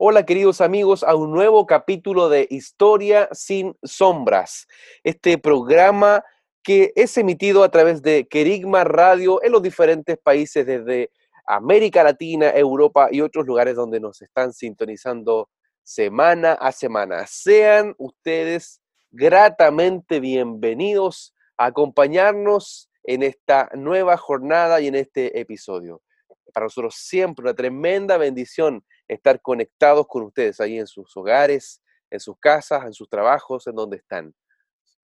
Hola queridos amigos a un nuevo capítulo de Historia sin sombras, este programa que es emitido a través de Querigma Radio en los diferentes países desde América Latina, Europa y otros lugares donde nos están sintonizando semana a semana. Sean ustedes gratamente bienvenidos a acompañarnos en esta nueva jornada y en este episodio. Para nosotros siempre una tremenda bendición estar conectados con ustedes ahí en sus hogares, en sus casas, en sus trabajos, en donde están.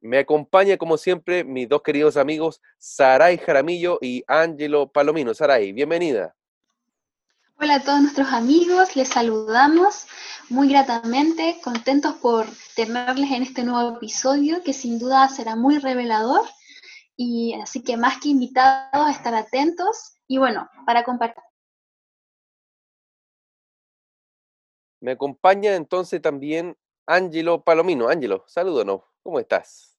Me acompaña, como siempre, mis dos queridos amigos, Saray Jaramillo y Ángelo Palomino. Saray, bienvenida. Hola a todos nuestros amigos, les saludamos muy gratamente, contentos por tenerles en este nuevo episodio que sin duda será muy revelador y así que más que invitados a estar atentos y bueno, para compartir. Me acompaña entonces también Ángelo Palomino. Ángelo, salúdanos, ¿cómo estás?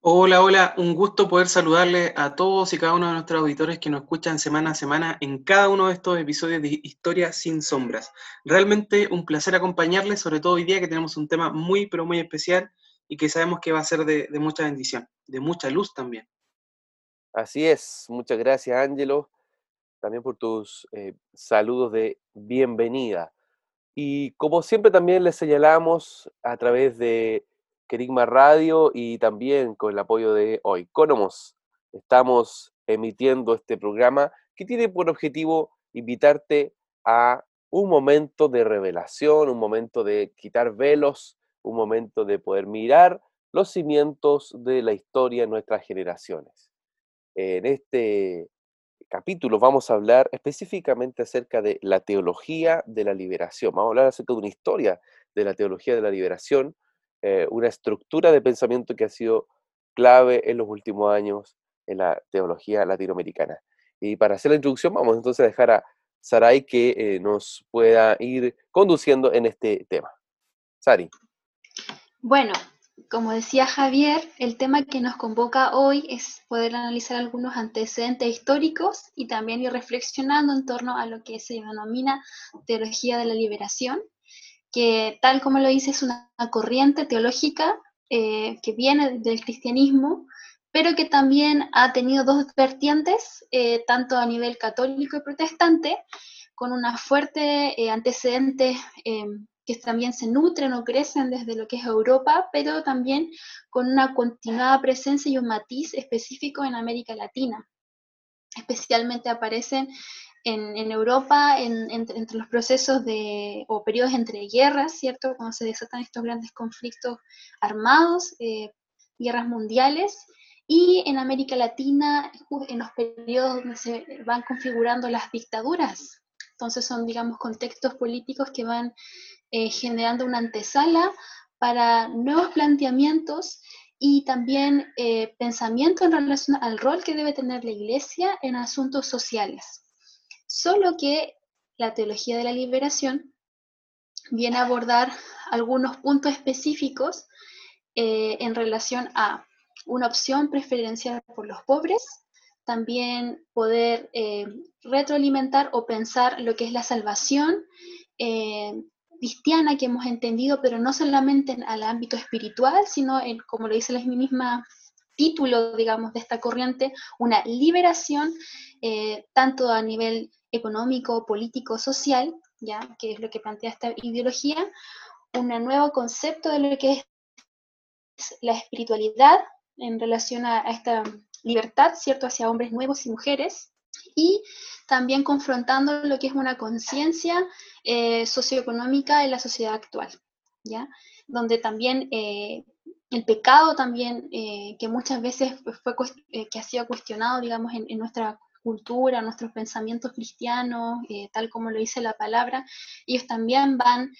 Hola, hola, un gusto poder saludarle a todos y cada uno de nuestros auditores que nos escuchan semana a semana en cada uno de estos episodios de Historia sin sombras. Realmente un placer acompañarles, sobre todo hoy día que tenemos un tema muy, pero muy especial y que sabemos que va a ser de, mucha bendición, de mucha luz también. Así es, muchas gracias Ángelo, también por tus eh, saludos de bienvenida. Y como siempre también les señalamos a través de Querigma Radio y también con el apoyo de Oikónomos. Estamos emitiendo este programa que tiene por objetivo invitarte a un momento de revelación, un momento de quitar velos, un momento de poder mirar los cimientos de la historia en nuestras generaciones. En este capítulo vamos a hablar específicamente acerca de la teología de la liberación. Vamos a hablar acerca de una historia de la teología de la liberación, eh, una estructura de pensamiento que ha sido clave en los últimos años en la teología latinoamericana. Y para hacer la introducción, vamos entonces a dejar a Sarai que eh, nos pueda ir conduciendo en este tema. Sari. Bueno, como decía Javier, el tema que nos convoca hoy es poder analizar algunos antecedentes históricos y también ir reflexionando en torno a lo que se denomina teología de la liberación, que tal como lo dice es una corriente teológica eh, que viene del cristianismo, pero que también ha tenido dos vertientes, eh, tanto a nivel católico y protestante, con una fuerte eh, antecedente que también se nutren o crecen desde lo que es Europa, pero también con una continuada presencia y un matiz específico en América Latina. Especialmente aparecen en, Europa, entre los procesos de, o periodos entre guerras, ¿cierto? Cuando se desatan estos grandes conflictos armados, eh, guerras mundiales, y en América Latina, en los periodos donde se van configurando las dictaduras. Entonces son, digamos, contextos políticos que van eh, generando una antesala para nuevos planteamientos y también eh, pensamiento en relación al rol que debe tener la Iglesia en asuntos sociales. Solo que la teología de la liberación viene a abordar algunos puntos específicos eh, en relación a una opción preferencial por los pobres, también poder retroalimentar o pensar lo que es la salvación cristiana que hemos entendido, pero no solamente en, al ámbito espiritual, sino en, como lo dice la misma título, digamos, de esta corriente, una liberación tanto a nivel económico, político, social, ¿ya? que es lo que plantea esta ideología, un nuevo concepto de lo que es la espiritualidad en relación a, esta libertad, ¿cierto?, hacia hombres nuevos y mujeres, y también confrontando lo que es una conciencia eh, socioeconómica en la sociedad actual, ¿ya? Donde también eh, el pecado también, eh, que muchas veces fue, que ha sido cuestionado, digamos, en, nuestra cultura, nuestros pensamientos cristianos, tal como lo dice la palabra, ellos también van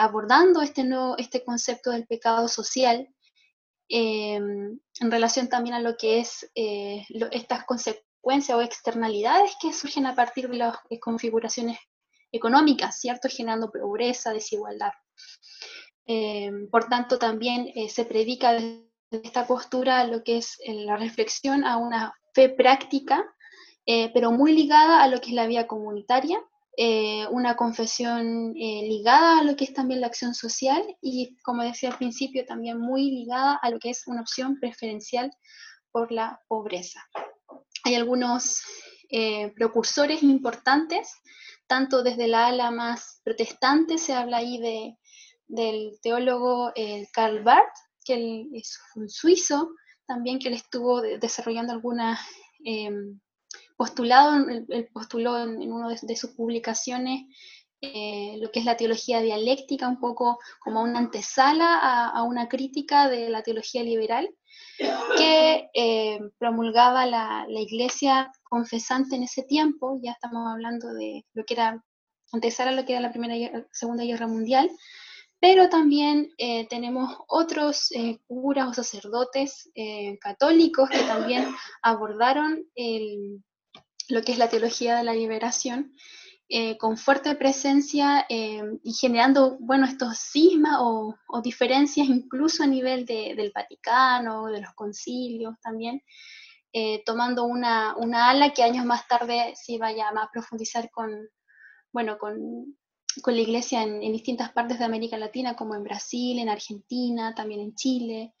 abordando este, nuevo, este concepto del pecado social en relación también a lo que es estas consecuencias o externalidades que surgen a partir de las configuraciones económicas, ¿cierto? Generando pobreza, desigualdad. Em, por tanto, también se predica desde esta postura lo que es la reflexión a una fe práctica, eh, pero muy ligada a lo que es la vía comunitaria, eh, una confesión eh, ligada a lo que es también la acción social y, como decía al principio, también muy ligada a lo que es una opción preferencial por la pobreza. Hay algunos precursores importantes, tanto desde la ala más protestante, se habla ahí de, del teólogo Karl Barth, que es un suizo, también que él estuvo desarrollando algunas em, postulado, él, postuló en, una de, sus publicaciones eh, lo que es la teología dialéctica, un poco como una antesala a, una crítica de la teología liberal que eh, promulgaba la, la, iglesia confesante en ese tiempo, ya estamos hablando de lo que era antesala a lo que era la Primera Segunda Guerra Mundial, pero también eh, tenemos otros eh, curas o sacerdotes eh, católicos que también abordaron lo que es la teología de la liberación con fuerte presencia y generando, bueno, estos cismas o, diferencias incluso a nivel del Vaticano, de los concilios también, tomando una, una, ala que años más tarde se iba a, a profundizar con, bueno, con con la iglesia en, distintas partes de América Latina, como en Brasil, en Argentina, también en Chile,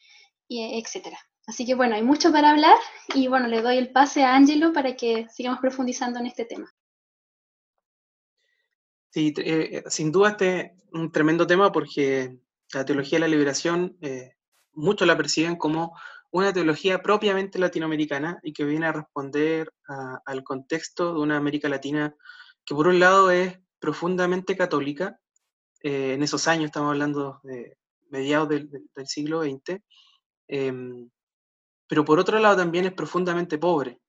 y, etc. Así que bueno, hay mucho para hablar y bueno, le doy el pase a Angelo para que sigamos profundizando en este tema. Sí, eh, sin duda este es un tremendo tema porque la teología de la liberación, eh, muchos la perciben como una teología propiamente latinoamericana y que viene a responder al contexto de una América Latina que por un lado es profundamente católica, eh, en esos años, estamos hablando de mediados del, siglo XX, em, pero por otro lado también es profundamente pobre.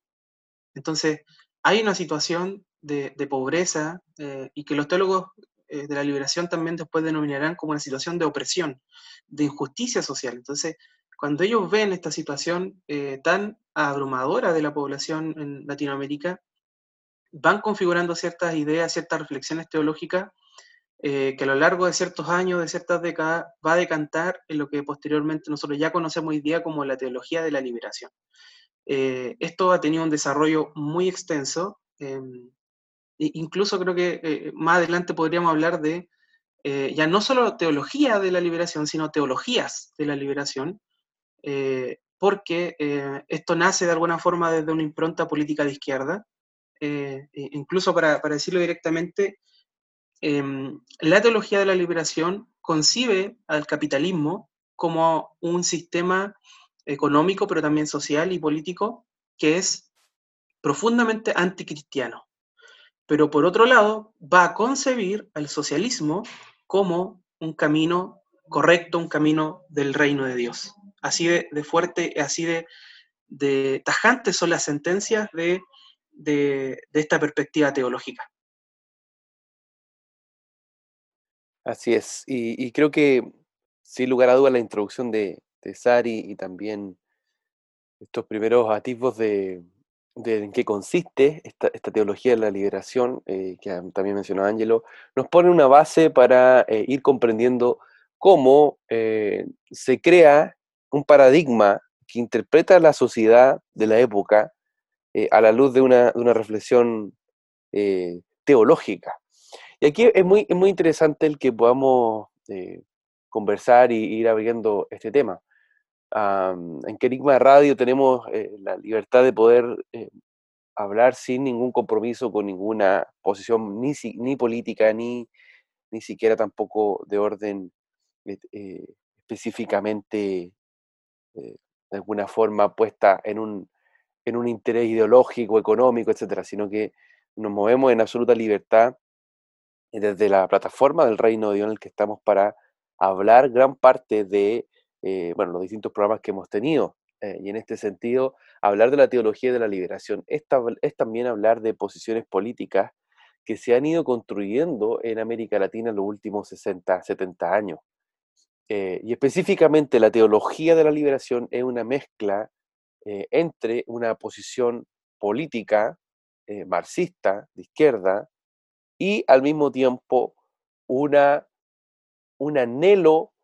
Entonces, hay una situación de, pobreza eh, y que los teólogos eh, de la liberación también después denominarán como una situación de opresión, de injusticia social. Entonces, cuando ellos ven esta situación tan abrumadora de la población en Latinoamérica, van configurando ciertas ideas, ciertas reflexiones teológicas eh, que a lo largo de ciertos años, de ciertas décadas, va a decantar en lo que posteriormente nosotros ya conocemos hoy día como la teología de la liberación. Eh, esto ha tenido un desarrollo muy extenso, em, incluso creo que eh, más adelante podríamos hablar de ya no solo teología de la liberación, sino teologías de la liberación, porque esto nace de alguna forma desde una impronta política de izquierda, eh, incluso para, decirlo directamente, em, la teología de la liberación concibe al capitalismo como un sistema económico, pero también social y político, que es profundamente anticristiano. Pero por otro lado, va a concebir al socialismo como un camino correcto, un camino del reino de Dios. Así de, fuerte, así de, de tajantes son las sentencias de de, esta perspectiva teológica. Así es, y, creo que sin lugar a dudas la introducción de, Sari y también estos primeros atisbos de, en qué consiste esta, teología de la liberación, eh, que también mencionó Ángelo, nos pone una base para eh, ir comprendiendo cómo eh, se crea un paradigma que interpreta la sociedad de la época a la luz de una, reflexión eh, teológica. Y aquí es muy, muy interesante el que podamos conversar y ir abriendo este tema. En Querigma Radio tenemos la libertad de poder hablar sin ningún compromiso con ninguna posición ni, ni política, ni, ni siquiera tampoco de orden específicamente de alguna forma puesta en un, en un interés ideológico, económico, etcétera, sino que nos movemos en absoluta libertad desde la plataforma del Reino de Dios en el que estamos para hablar gran parte de eh, bueno, los distintos programas que hemos tenido Eh, y en este sentido, hablar de la teología de la liberación es, también hablar de posiciones políticas que se han ido construyendo en América Latina en los últimos 60, 70 años. Eh, y específicamente la teología de la liberación es una mezcla eh, entre una posición política marxista de izquierda y al mismo tiempo una, un anhelo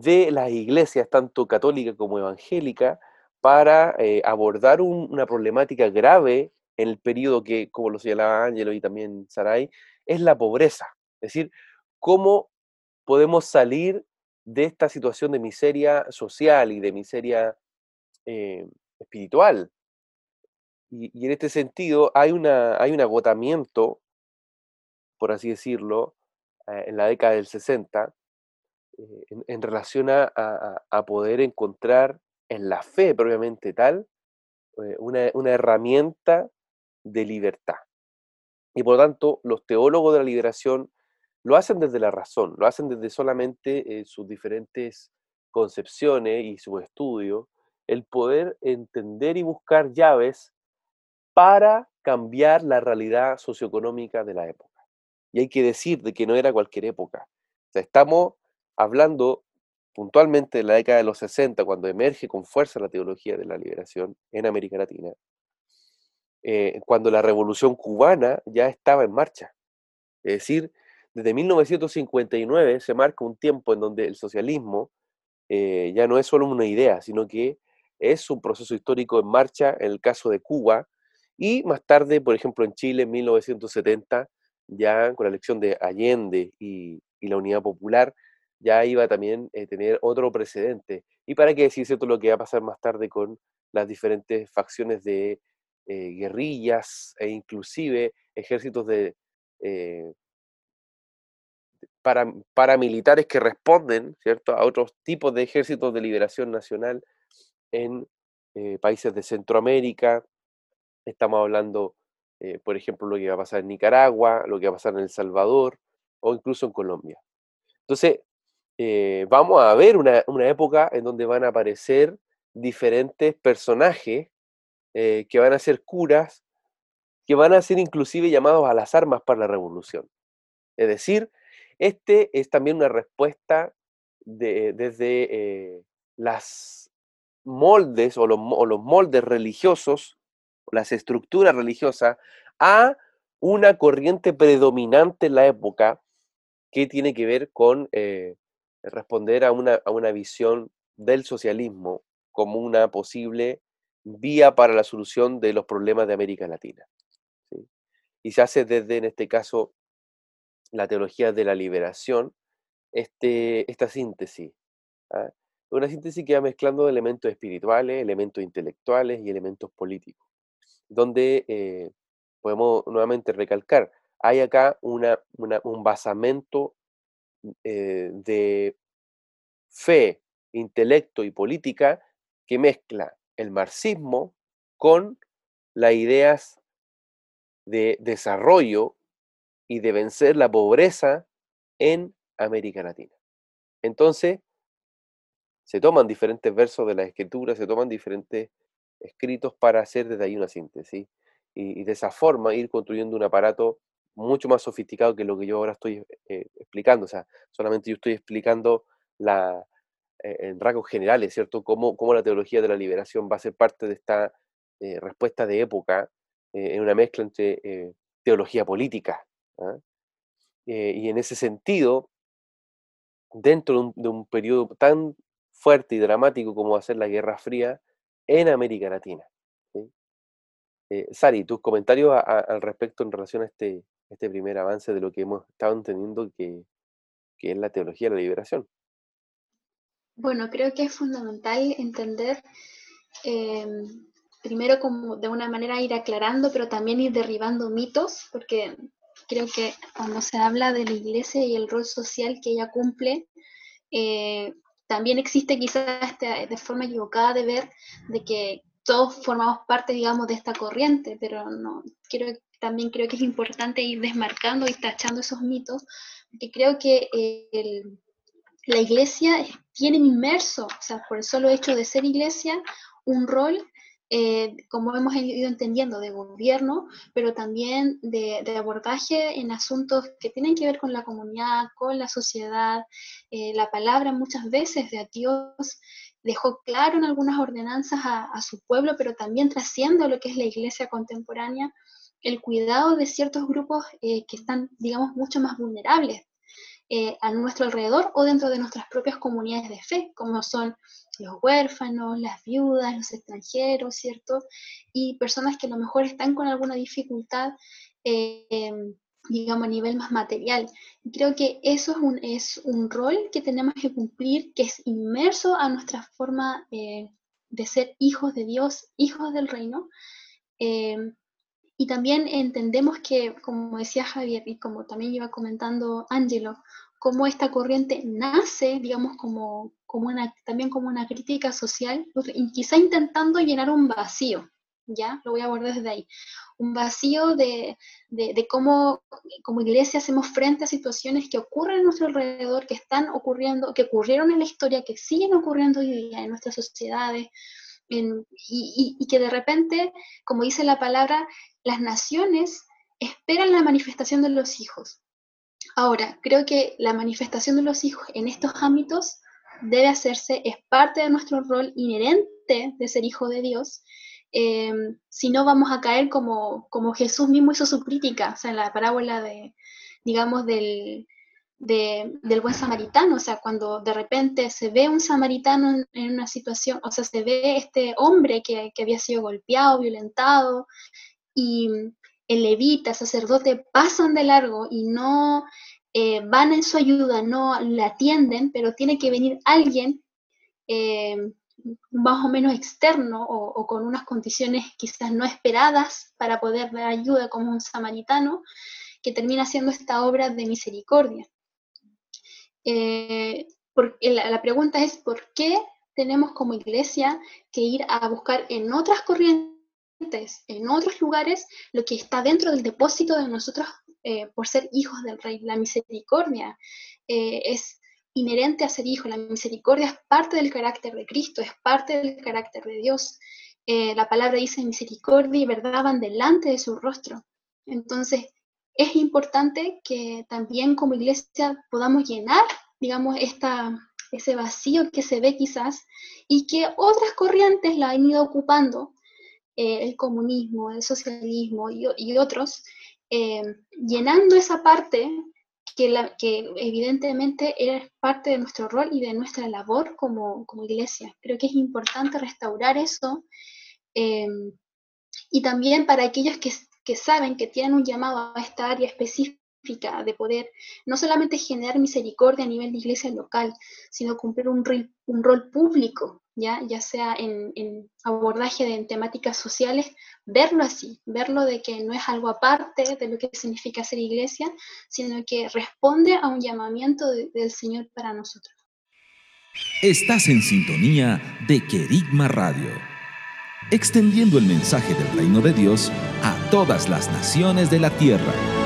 de las iglesias, tanto católica como evangélica, para abordar una problemática grave en el periodo que, como lo señalaba Ángelo y también Saray, es la pobreza. Es decir, cómo podemos salir de esta situación de miseria social y de miseria eh, espiritual. Y, en este sentido hay, una, hay un agotamiento, por así decirlo, eh, en la década del 60, eh, en, relación a, poder encontrar en la fe propiamente tal una, una herramienta de libertad. Y por lo tanto, los teólogos de la liberación lo hacen desde la razón, lo hacen desde solamente eh, sus diferentes concepciones y su estudio, el poder entender y buscar llaves para cambiar la realidad socioeconómica de la época. Y hay que decir de que no era cualquier época. estamos hablando puntualmente de la década de los 60, cuando emerge con fuerza la teología de la liberación en América Latina, eh, cuando la revolución cubana ya estaba en marcha. Es decir, desde 1959 se marca un tiempo en donde el socialismo eh, ya no es solo una idea, sino que es un proceso histórico en marcha en el caso de Cuba y más tarde, por ejemplo, en Chile en 1970, ya con la elección de Allende y, la Unidad Popular, ya iba también a tener otro precedente. ¿Y para qué decir cierto lo que va a pasar más tarde con las diferentes facciones de eh, guerrillas e inclusive ejércitos de eh, para, paramilitares que responden ¿cierto? a otros tipos de ejércitos de liberación nacional en eh, países de Centroamérica. Estamos hablando, por ejemplo, lo que va a pasar en Nicaragua, lo que va a pasar en El Salvador o incluso en Colombia. Entonces, vamos a ver una, una época en donde van a aparecer diferentes personajes eh, que van a ser curas, que van a ser inclusive llamados a las armas para la revolución. Es decir, este es también una respuesta desde eh, las moldes o los, moldes religiosos, las estructuras religiosas, a una corriente predominante en la época que tiene que ver con eh, responder a una, a una visión del socialismo como una posible vía para la solución de los problemas de América Latina. Y se hace desde, en este caso, la teología de la liberación, este, esta síntesis. ¿ah? Una síntesis que va mezclando elementos espirituales, elementos intelectuales y elementos políticos, donde eh, podemos nuevamente recalcar, hay acá una, un basamento eh, de fe, intelecto y política que mezcla el marxismo con las ideas de desarrollo y de vencer la pobreza en América Latina. Entonces, se toman diferentes versos de la escritura, se toman diferentes escritos para hacer desde ahí una síntesis y, de esa forma ir construyendo un aparato mucho más sofisticado que lo que yo ahora estoy eh, explicando. O sea, solamente yo estoy explicando la, eh, en rasgos generales, ¿cierto? Cómo, cómo, la teología de la liberación va a ser parte de esta eh, respuesta de época eh, en una mezcla entre teología política. ¿ah? y en ese sentido, dentro de un, periodo tan fuerte y dramático como va a ser la Guerra Fría en América Latina. Sari, tus comentarios al respecto en relación a este, este primer avance de lo que hemos estado entendiendo que, que es la teología de la liberación. Bueno, creo que es fundamental entender em, primero como de una manera ir aclarando, pero también ir derribando mitos, porque creo que cuando se habla de la iglesia y el rol social que ella cumple, eh, también existe quizás esta, de forma equivocada de ver de que todos formamos parte, digamos, de esta corriente, pero no, quiero, también creo que es importante ir desmarcando y tachando esos mitos, porque creo que el la iglesia tiene inmerso, o sea, por el solo hecho de ser iglesia, un rol eh, como hemos ido entendiendo, de gobierno, pero también de, abordaje en asuntos que tienen que ver con la comunidad, con la sociedad. Eh, la palabra muchas veces de Dios dejó claro en algunas ordenanzas a, su pueblo, pero también trasciende lo que es la iglesia contemporánea, el cuidado de ciertos grupos eh, que están, digamos, mucho más vulnerables a nuestro alrededor o dentro de nuestras propias comunidades de fe, como son los huérfanos, las viudas, los extranjeros, ¿cierto? Y personas que a lo mejor están con alguna dificultad, eh, digamos, a nivel más material. creo que eso es un, es un rol que tenemos que cumplir, que es inmerso a nuestra forma eh, de ser hijos de Dios, hijos del reino. Eh, y también entendemos que, como decía Javier y como también iba comentando Angelo, cómo esta corriente nace, digamos, como, como una, también como una crítica social, quizá intentando llenar un vacío, ¿ya? Lo voy a abordar desde ahí. Un vacío de, de, cómo como iglesia hacemos frente a situaciones que ocurren a nuestro alrededor, que están ocurriendo, que ocurrieron en la historia, que siguen ocurriendo hoy día en nuestras sociedades, y, y que de repente, como dice la palabra, las naciones esperan la manifestación de los hijos, Ahora, creo que la manifestación de los hijos en estos ámbitos debe hacerse, es parte de nuestro rol inherente de ser hijo de Dios, eh, si no vamos a caer como, como Jesús mismo hizo su crítica, o sea, en la parábola de, digamos, del, del buen samaritano, o sea, cuando de repente se ve un samaritano en, una situación, o sea, se ve este hombre que, que había sido golpeado, violentado, y el levita, sacerdote pasan de largo y no eh, van en su ayuda, no la atienden, pero tiene que venir alguien eh, más o menos externo o, con unas condiciones quizás no esperadas para poder dar ayuda como un samaritano, que termina haciendo esta obra de misericordia. Eh, la, la pregunta es, ¿por qué tenemos como iglesia que ir a buscar en otras corrientes en otros lugares lo que está dentro del depósito de nosotros eh, por ser hijos del Rey. La misericordia eh, es inherente a ser hijo, la misericordia es parte del carácter de Cristo, es parte del carácter de Dios. Eh, la palabra dice misericordia y verdad van delante de su rostro. Entonces, es importante que también como iglesia podamos llenar, digamos, esta, ese vacío que se ve quizás y que otras corrientes la han ido ocupando eh, el comunismo, el socialismo y, otros, eh, llenando esa parte que, evidentemente era parte de nuestro rol y de nuestra labor como, iglesia. Creo que es importante restaurar eso eh, y también para aquellos que, que saben que tienen un llamado a esta área específica de poder no solamente generar misericordia a nivel de iglesia local, sino cumplir un, un rol público, ya, ya sea en, abordaje de temáticas sociales, verlo así, verlo de que no es algo aparte de lo que significa ser iglesia, sino que responde a un llamamiento del Señor para nosotros. Estás en sintonía de Querigma Radio, extendiendo el mensaje del reino de Dios a todas las naciones de la tierra.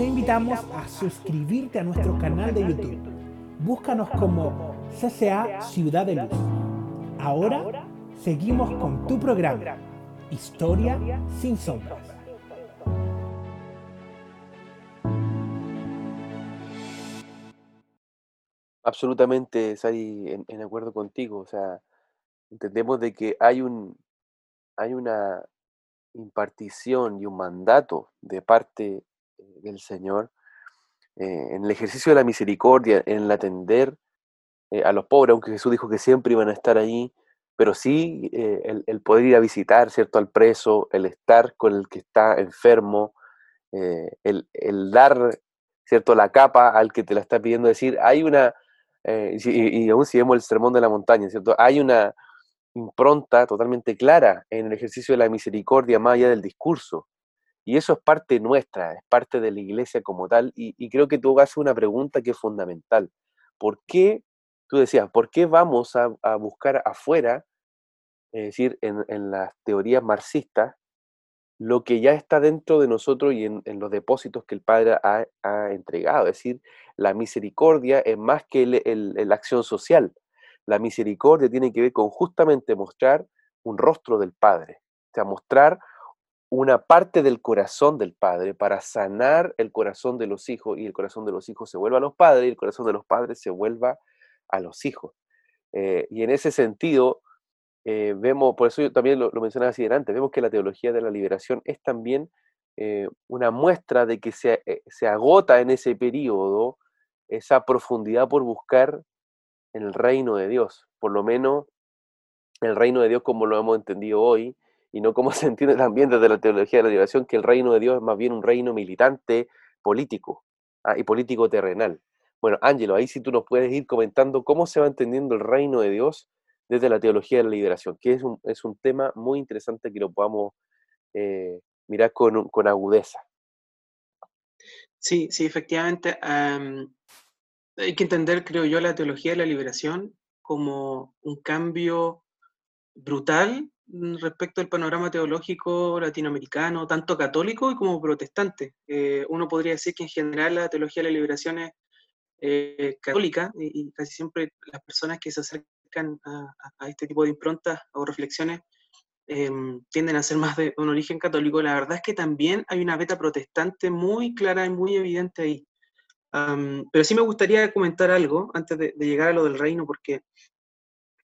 Te invitamos a suscribirte a nuestro canal de YouTube. Búscanos como CCA Ciudad de Luz. Ahora seguimos con tu programa, Historia sin sombras. Absolutamente, Sari, en, en, acuerdo contigo. O sea, entendemos de que hay un hay una impartición y un mandato de parte del Señor, eh, en el ejercicio de la misericordia, en el atender eh, a los pobres, aunque Jesús dijo que siempre iban a estar ahí, pero sí eh, el, poder ir a visitar, ¿cierto?, al preso, el estar con el que está enfermo, el, dar, ¿cierto?, la capa al que te la está pidiendo decir, hay una, y, y, aún si vemos el sermón de la montaña, ¿cierto? Hay una impronta totalmente clara en el ejercicio de la misericordia más allá del discurso. Y eso es parte nuestra, es parte de la iglesia como tal. Y, creo que tú haces una pregunta que es fundamental. ¿Por qué, tú decías, por qué vamos a, buscar afuera, es decir, en, las teorías marxistas, lo que ya está dentro de nosotros y en, los depósitos que el Padre ha, entregado? Es decir, la misericordia es más que la acción social. La misericordia tiene que ver con justamente mostrar un rostro del Padre, o sea, mostrar una parte del corazón del padre para sanar el corazón de los hijos y el corazón de los hijos se vuelva a los padres y el corazón de los padres se vuelva a los hijos. Eh, y en ese sentido, eh, vemos, por eso yo también lo, mencionaba así delante, vemos que la teología de la liberación es también eh, una muestra de que se, se agota en ese periodo esa profundidad por buscar el reino de Dios, por lo menos el reino de Dios como lo hemos entendido hoy, y no como se entiende también desde la teología de la liberación, que el reino de Dios es más bien un reino militante político ah, y político terrenal. Bueno, Ángelo, ahí sí tú nos puedes ir comentando cómo se va entendiendo el reino de Dios desde la teología de la liberación, que es un, es un tema muy interesante que lo podamos eh, mirar con, con, agudeza. Sí, sí, efectivamente. hay que entender, creo yo, la teología de la liberación como un cambio brutal respecto al panorama teológico latinoamericano, tanto católico como protestante. Eh, uno podría decir que en general la teología de la liberación es eh, católica y, casi siempre las personas que se acercan a, este tipo de improntas o reflexiones em, tienden a ser más de un origen católico. La verdad es que también hay una beta protestante muy clara y muy evidente ahí. pero sí me gustaría comentar algo antes de, de llegar a lo del reino, porque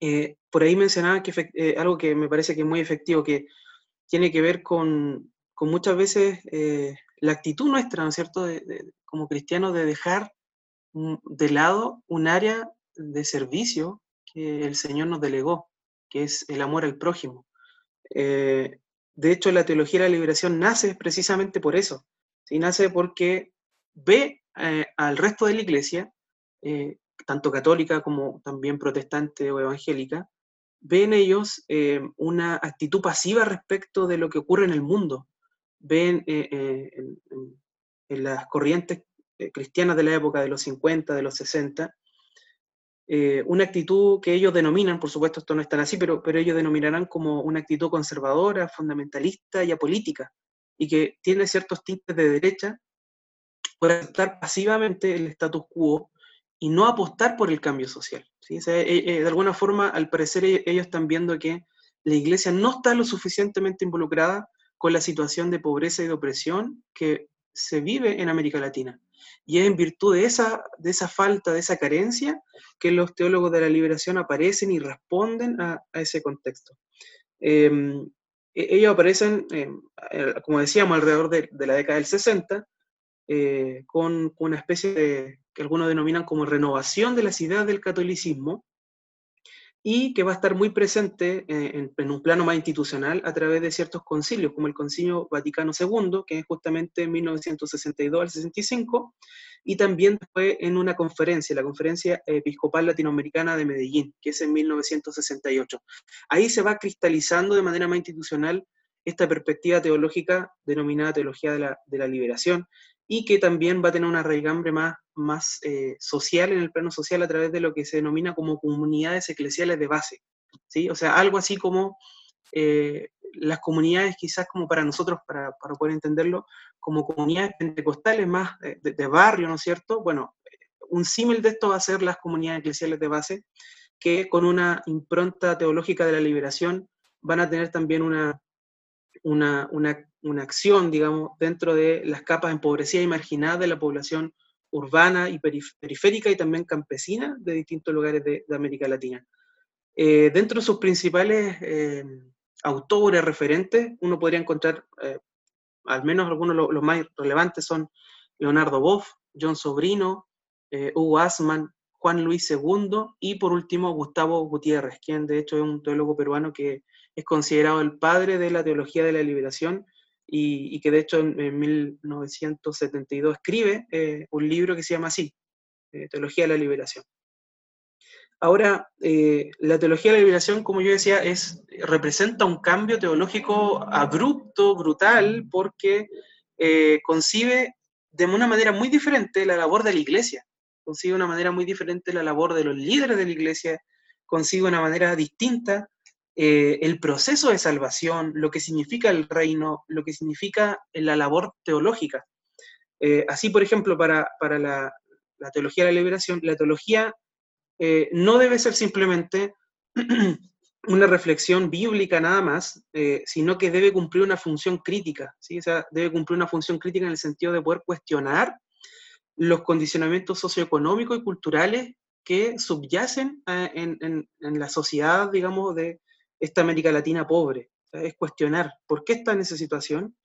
eh, por ahí mencionaba que eh, algo que me parece que es muy efectivo, que tiene que ver con, muchas veces eh, la actitud nuestra, ¿no es cierto?, como cristianos de dejar de lado un área de servicio que el Señor nos delegó, que es el amor al prójimo. de hecho, la teología de la liberación nace precisamente por eso, ¿sí? nace porque ve al resto de la iglesia tanto católica como también protestante o evangélica, ven ellos eh, una actitud pasiva respecto de lo que ocurre en el mundo. Ven eh, eh, en, las corrientes cristianas de la época de los 50, de los 60, una actitud que ellos denominan, por supuesto esto no es tan así, pero, pero ellos denominarán como una actitud conservadora, fundamentalista y apolítica, y que tiene ciertos tintes de derecha, por aceptar pasivamente el status quo y no apostar por el cambio social. Eh, eh, de alguna forma, al parecer, e, ellos están viendo que la iglesia no está lo suficientemente involucrada con la situación de pobreza y de opresión que se vive en América Latina. Y es en virtud de esa, de esa falta, de esa carencia, que los teólogos de la liberación aparecen y responden a, ese contexto. Em, e, ellos aparecen, em, como decíamos, alrededor de, de, la década del 60, eh, con, una especie de, que algunos denominan como renovación de las ideas del catolicismo, y que va a estar muy presente eh, en, un plano más institucional a través de ciertos concilios, como el Concilio Vaticano II, que es justamente en 1962 al 65, y también fue en una conferencia, la Conferencia Episcopal Latinoamericana de Medellín, que es en 1968. Ahí se va cristalizando de manera más institucional esta perspectiva teológica denominada teología de la, de la liberación, y que también va a tener una raigambre más, más eh, social en el plano social a través de lo que se denomina como comunidades eclesiales de base. ¿sí? O sea, algo así como eh, las comunidades, quizás como para nosotros, para, para, poder entenderlo, como comunidades pentecostales más eh, de, barrio, ¿no es cierto? Bueno, un símil de esto va a ser las comunidades eclesiales de base, que con una impronta teológica de la liberación van a tener también una, una, una una acción, digamos, dentro de las capas empobrecidas y marginadas de la población urbana y periférica y también campesina de distintos lugares de, América Latina. Eh, dentro de sus principales eh, autores, referentes, uno podría encontrar, eh, al menos algunos de los, más relevantes son Leonardo Boff, John Sobrino, Hugo Asman, Juan Luis II y por último Gustavo Gutiérrez, quien de hecho es un teólogo peruano que es considerado el padre de la teología de la liberación y, que de hecho en, 1972 escribe eh, un libro que se llama así, eh, Teología de la Liberación. Ahora, eh, la teología de la liberación, como yo decía, es, representa un cambio teológico abrupto, brutal, porque concibe de una manera muy diferente la labor de la iglesia, concibe de una manera muy diferente la labor de los líderes de la iglesia, concibe de una manera distinta eh, el proceso de salvación, lo que significa el reino, lo que significa la labor teológica. así, por ejemplo, para, la, la teología de la liberación, la teología eh, no debe ser simplemente una reflexión bíblica nada más, eh, sino que debe cumplir una función crítica, ¿sí? o debe cumplir una función crítica en el sentido de poder cuestionar los condicionamientos socioeconómicos y culturales que subyacen eh, en, la sociedad, digamos, de esta América Latina pobre. es cuestionar por qué está en esa situación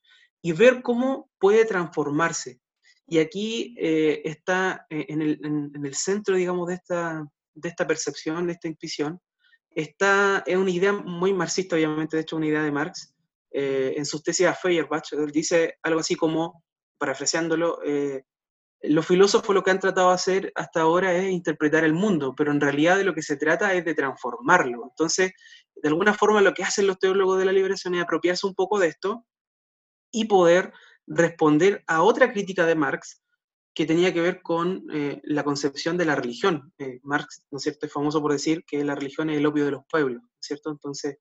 y ver cómo puede transformarse. Y aquí está en el, en, el, centro, digamos, de esta, de esta percepción, de esta intuición, está, es una idea muy marxista, obviamente, de hecho, una idea de Marx. Eh, en sus tesis a Feuerbach, él dice algo así como, parafraseándolo, eh, los filósofos lo que han tratado de hacer hasta ahora es interpretar el mundo, pero en realidad de lo que se trata es de transformarlo. Entonces, de alguna forma lo que hacen los teólogos de la liberación es apropiarse un poco de esto y poder responder a otra crítica de Marx que tenía que ver con eh, la concepción de la religión. Eh, Marx, ¿no es cierto?, es famoso por decir que la religión es el opio de los pueblos, ¿cierto? Entonces,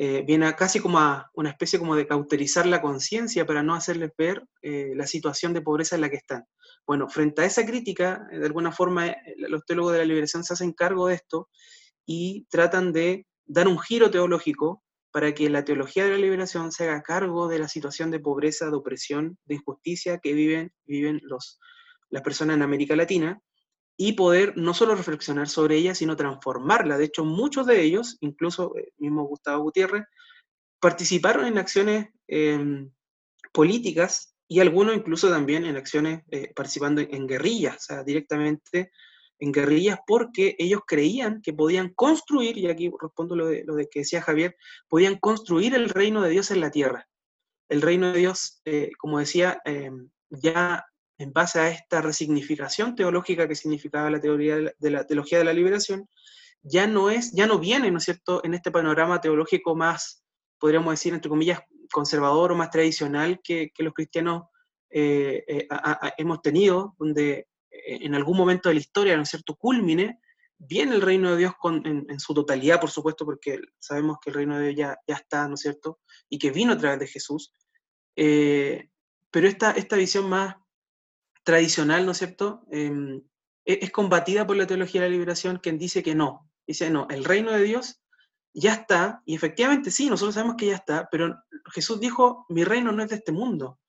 eh, viene casi como a una especie como de cauterizar la conciencia para no hacerles ver la situación de pobreza en la que están. Bueno, frente a esa crítica, de alguna forma, los teólogos de la liberación se hacen cargo de esto y tratan de dar un giro teológico para que la teología de la liberación se haga cargo de la situación de pobreza, de opresión, de injusticia que viven, viven los, las personas en América Latina y poder no solo reflexionar sobre ella, sino transformarla. De hecho, muchos de ellos, incluso el eh, mismo Gustavo Gutiérrez, participaron en acciones em, políticas y algunos incluso también en acciones eh, participando en, guerrillas, o sea, directamente en guerrillas porque ellos creían que podían construir, y aquí respondo lo de, lo de que decía Javier, podían construir el reino de Dios en la tierra. El reino de Dios, eh, como decía, em, ya en base a esta resignificación teológica que significaba la teoría de la, teología de la liberación, ya no es, ya no viene, ¿no es cierto?, en este panorama teológico más, podríamos decir, entre comillas, conservador o más tradicional que, los cristianos eh, eh, hemos tenido, donde eh, en algún momento de la historia, ¿no es cierto?, culmine, viene el reino de Dios en, su totalidad, por supuesto, porque sabemos que el reino de Dios ya, ya está, ¿no es cierto?, y que vino a través de Jesús. pero esta, esta visión más tradicional, ¿no es cierto?, em, e-, es combatida por la teología de la liberación, quien dice que no. Dice, no, el reino de Dios ya está, y efectivamente sí, nosotros sabemos que ya está, pero Jesús dijo, mi reino no es de este mundo.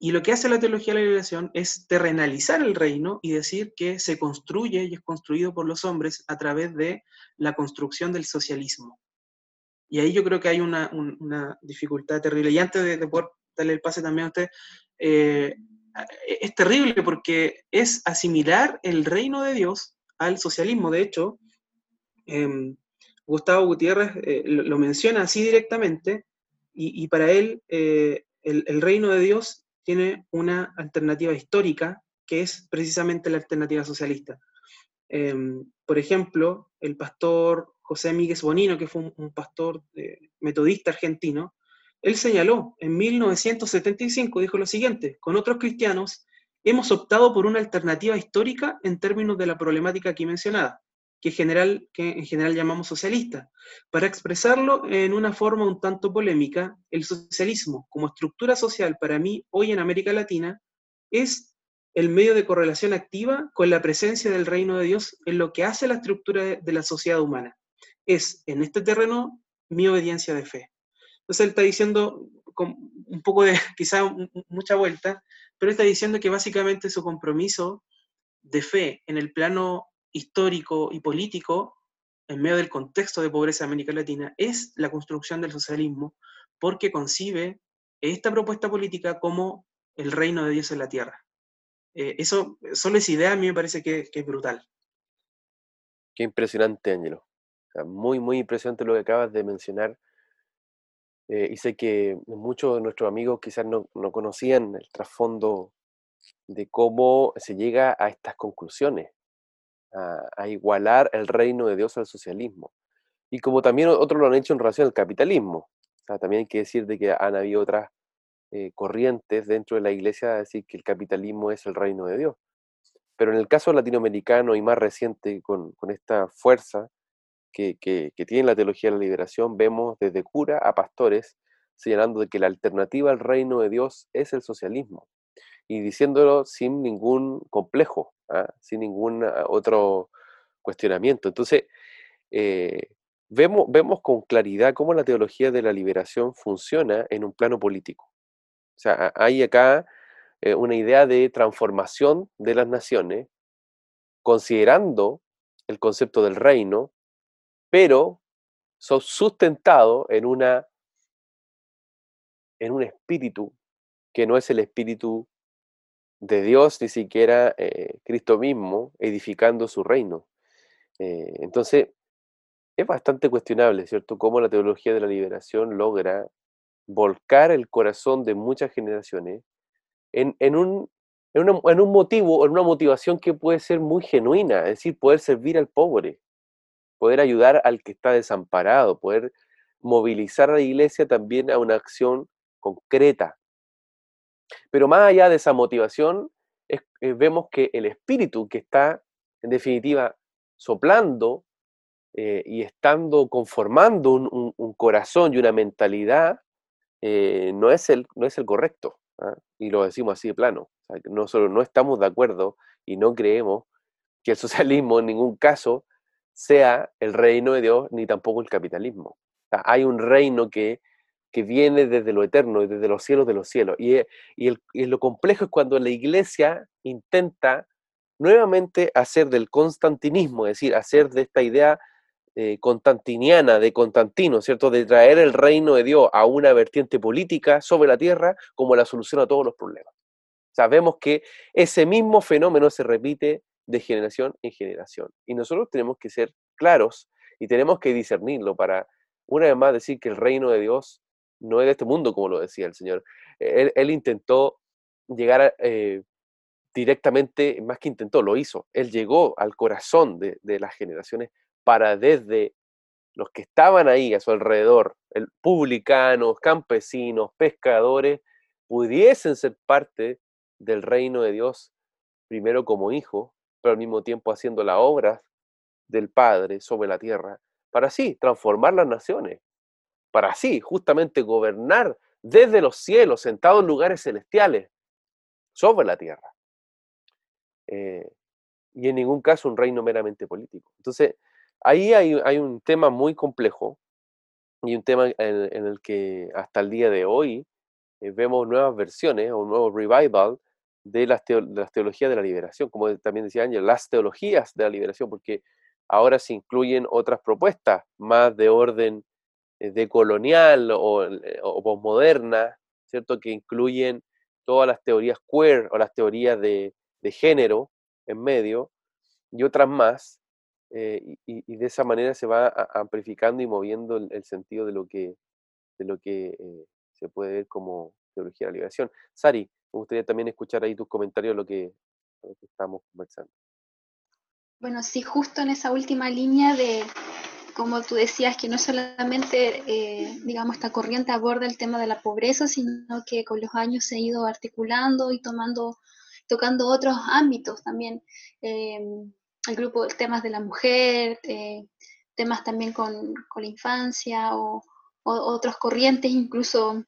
Y lo que hace la teología de la liberación es terrenalizar el reino y decir que se construye y es construido por los hombres a través de la construcción del socialismo. Y ahí yo creo que hay una, dificultad terrible. Y antes de, poder darle el pase también a usted, eh, es terrible porque es asimilar el reino de Dios al socialismo. De hecho, em, Gustavo Gutiérrez eh, lo, menciona así directamente y, para él eh, el, reino de Dios tiene una alternativa histórica que es precisamente la alternativa socialista. Em, por ejemplo, el pastor José Míguez Bonino, que fue un, pastor eh, metodista argentino, él señaló en 1975, dijo lo siguiente, con otros cristianos hemos optado por una alternativa histórica en términos de la problemática aquí mencionada, que, que en general llamamos socialista. Para expresarlo en una forma un tanto polémica, el socialismo como estructura social para mí hoy en América Latina es el medio de correlación activa con la presencia del reino de Dios en lo que hace la estructura de la sociedad humana. Es en este terreno mi obediencia de fe. Entonces él está diciendo con un poco de, quizá mucha vuelta, pero está diciendo que básicamente su compromiso de fe en el plano histórico y político, en medio del contexto de pobreza de América Latina, es la construcción del socialismo, porque concibe esta propuesta política como el reino de Dios en la tierra. Eh, eso, solo esa idea a mí me parece que, es brutal. Qué impresionante, Ángelo. muy, muy impresionante lo que acabas de mencionar eh, y sé que muchos de nuestros amigos quizás no, no, conocían el trasfondo de cómo se llega a estas conclusiones. a, igualar el reino de Dios al socialismo. Y como también otros lo han hecho en relación al capitalismo. también hay que decir de que han habido otras eh, corrientes dentro de la iglesia a decir que el capitalismo es el reino de Dios. Pero en el caso latinoamericano y más reciente, con, esta fuerza que, que, tiene la teología de la liberación, vemos desde cura a pastores señalando que la alternativa al reino de Dios es el socialismo y diciéndolo sin ningún complejo, ¿ah? sin ningún ah, otro cuestionamiento. Entonces, eh, vemos, vemos con claridad cómo la teología de la liberación funciona en un plano político. O sea, hay acá eh, una idea de transformación de las naciones, considerando el concepto del reino, pero sustentado en, una, en un espíritu que no es el espíritu de Dios, ni siquiera eh, Cristo mismo, edificando su reino. Eh, entonces, es bastante cuestionable, ¿cierto?, cómo la teología de la liberación logra volcar el corazón de muchas generaciones en, un, en, un motivo, en una motivación que puede ser muy genuina, es decir, poder servir al pobre, poder ayudar al que está desamparado, poder movilizar a la iglesia también a una acción concreta, pero más allá de esa motivación, eh, vemos que el espíritu que está, en definitiva, soplando eh, y estando conformando un, corazón y una mentalidad, eh, no, es el, no es el correcto. ¿ah? Y lo decimos así de plano. no solo no estamos de acuerdo y no creemos que el socialismo en ningún caso sea el reino de Dios ni tampoco el capitalismo. hay un reino que que viene desde lo eterno y desde los cielos de los cielos. Y, y, lo complejo es cuando la iglesia intenta nuevamente hacer del constantinismo, es decir, hacer de esta idea eh, constantiniana de Constantino, ¿cierto? De traer el reino de Dios a una vertiente política sobre la tierra como la solución a todos los problemas. Sabemos que ese mismo fenómeno se repite de generación en generación. Y nosotros tenemos que ser claros y tenemos que discernirlo para, una vez más, decir que el reino de Dios no es de este mundo, como lo decía el Señor. Él, intentó llegar eh, directamente, más que intentó, lo hizo. Él llegó al corazón de, las generaciones para desde los que estaban ahí a su alrededor, el, publicanos, campesinos, pescadores, pudiesen ser parte del reino de Dios, primero como hijo, pero al mismo tiempo haciendo la obra del Padre sobre la tierra, para así transformar las naciones, para así justamente gobernar desde los cielos, sentado en lugares celestiales, sobre la tierra. Eh, y en ningún caso un reino meramente político. Entonces, ahí hay, un tema muy complejo y un tema en, el que hasta el día de hoy eh, vemos nuevas versiones o un nuevo revival de las, de las, teologías de la liberación, como también decía Ángel, las teologías de la liberación, porque ahora se incluyen otras propuestas más de orden eh, de colonial o, eh, o posmoderna, ¿cierto? Que incluyen todas las teorías queer o las teorías de, género en medio y otras más, eh, y, de esa manera se va amplificando y moviendo el, sentido de lo que, de lo que se puede ver como teología de la liberación. Sari, me gustaría también escuchar ahí tus comentarios de lo que, estamos conversando. Bueno, sí, justo en esa última línea de, como tú decías, que no solamente, eh, digamos, esta corriente aborda el tema de la pobreza, sino que con los años se ha ido articulando y tomando, tocando otros ámbitos también. Eh, el grupo, temas de la mujer, eh, temas también con, la infancia o, otras corrientes, incluso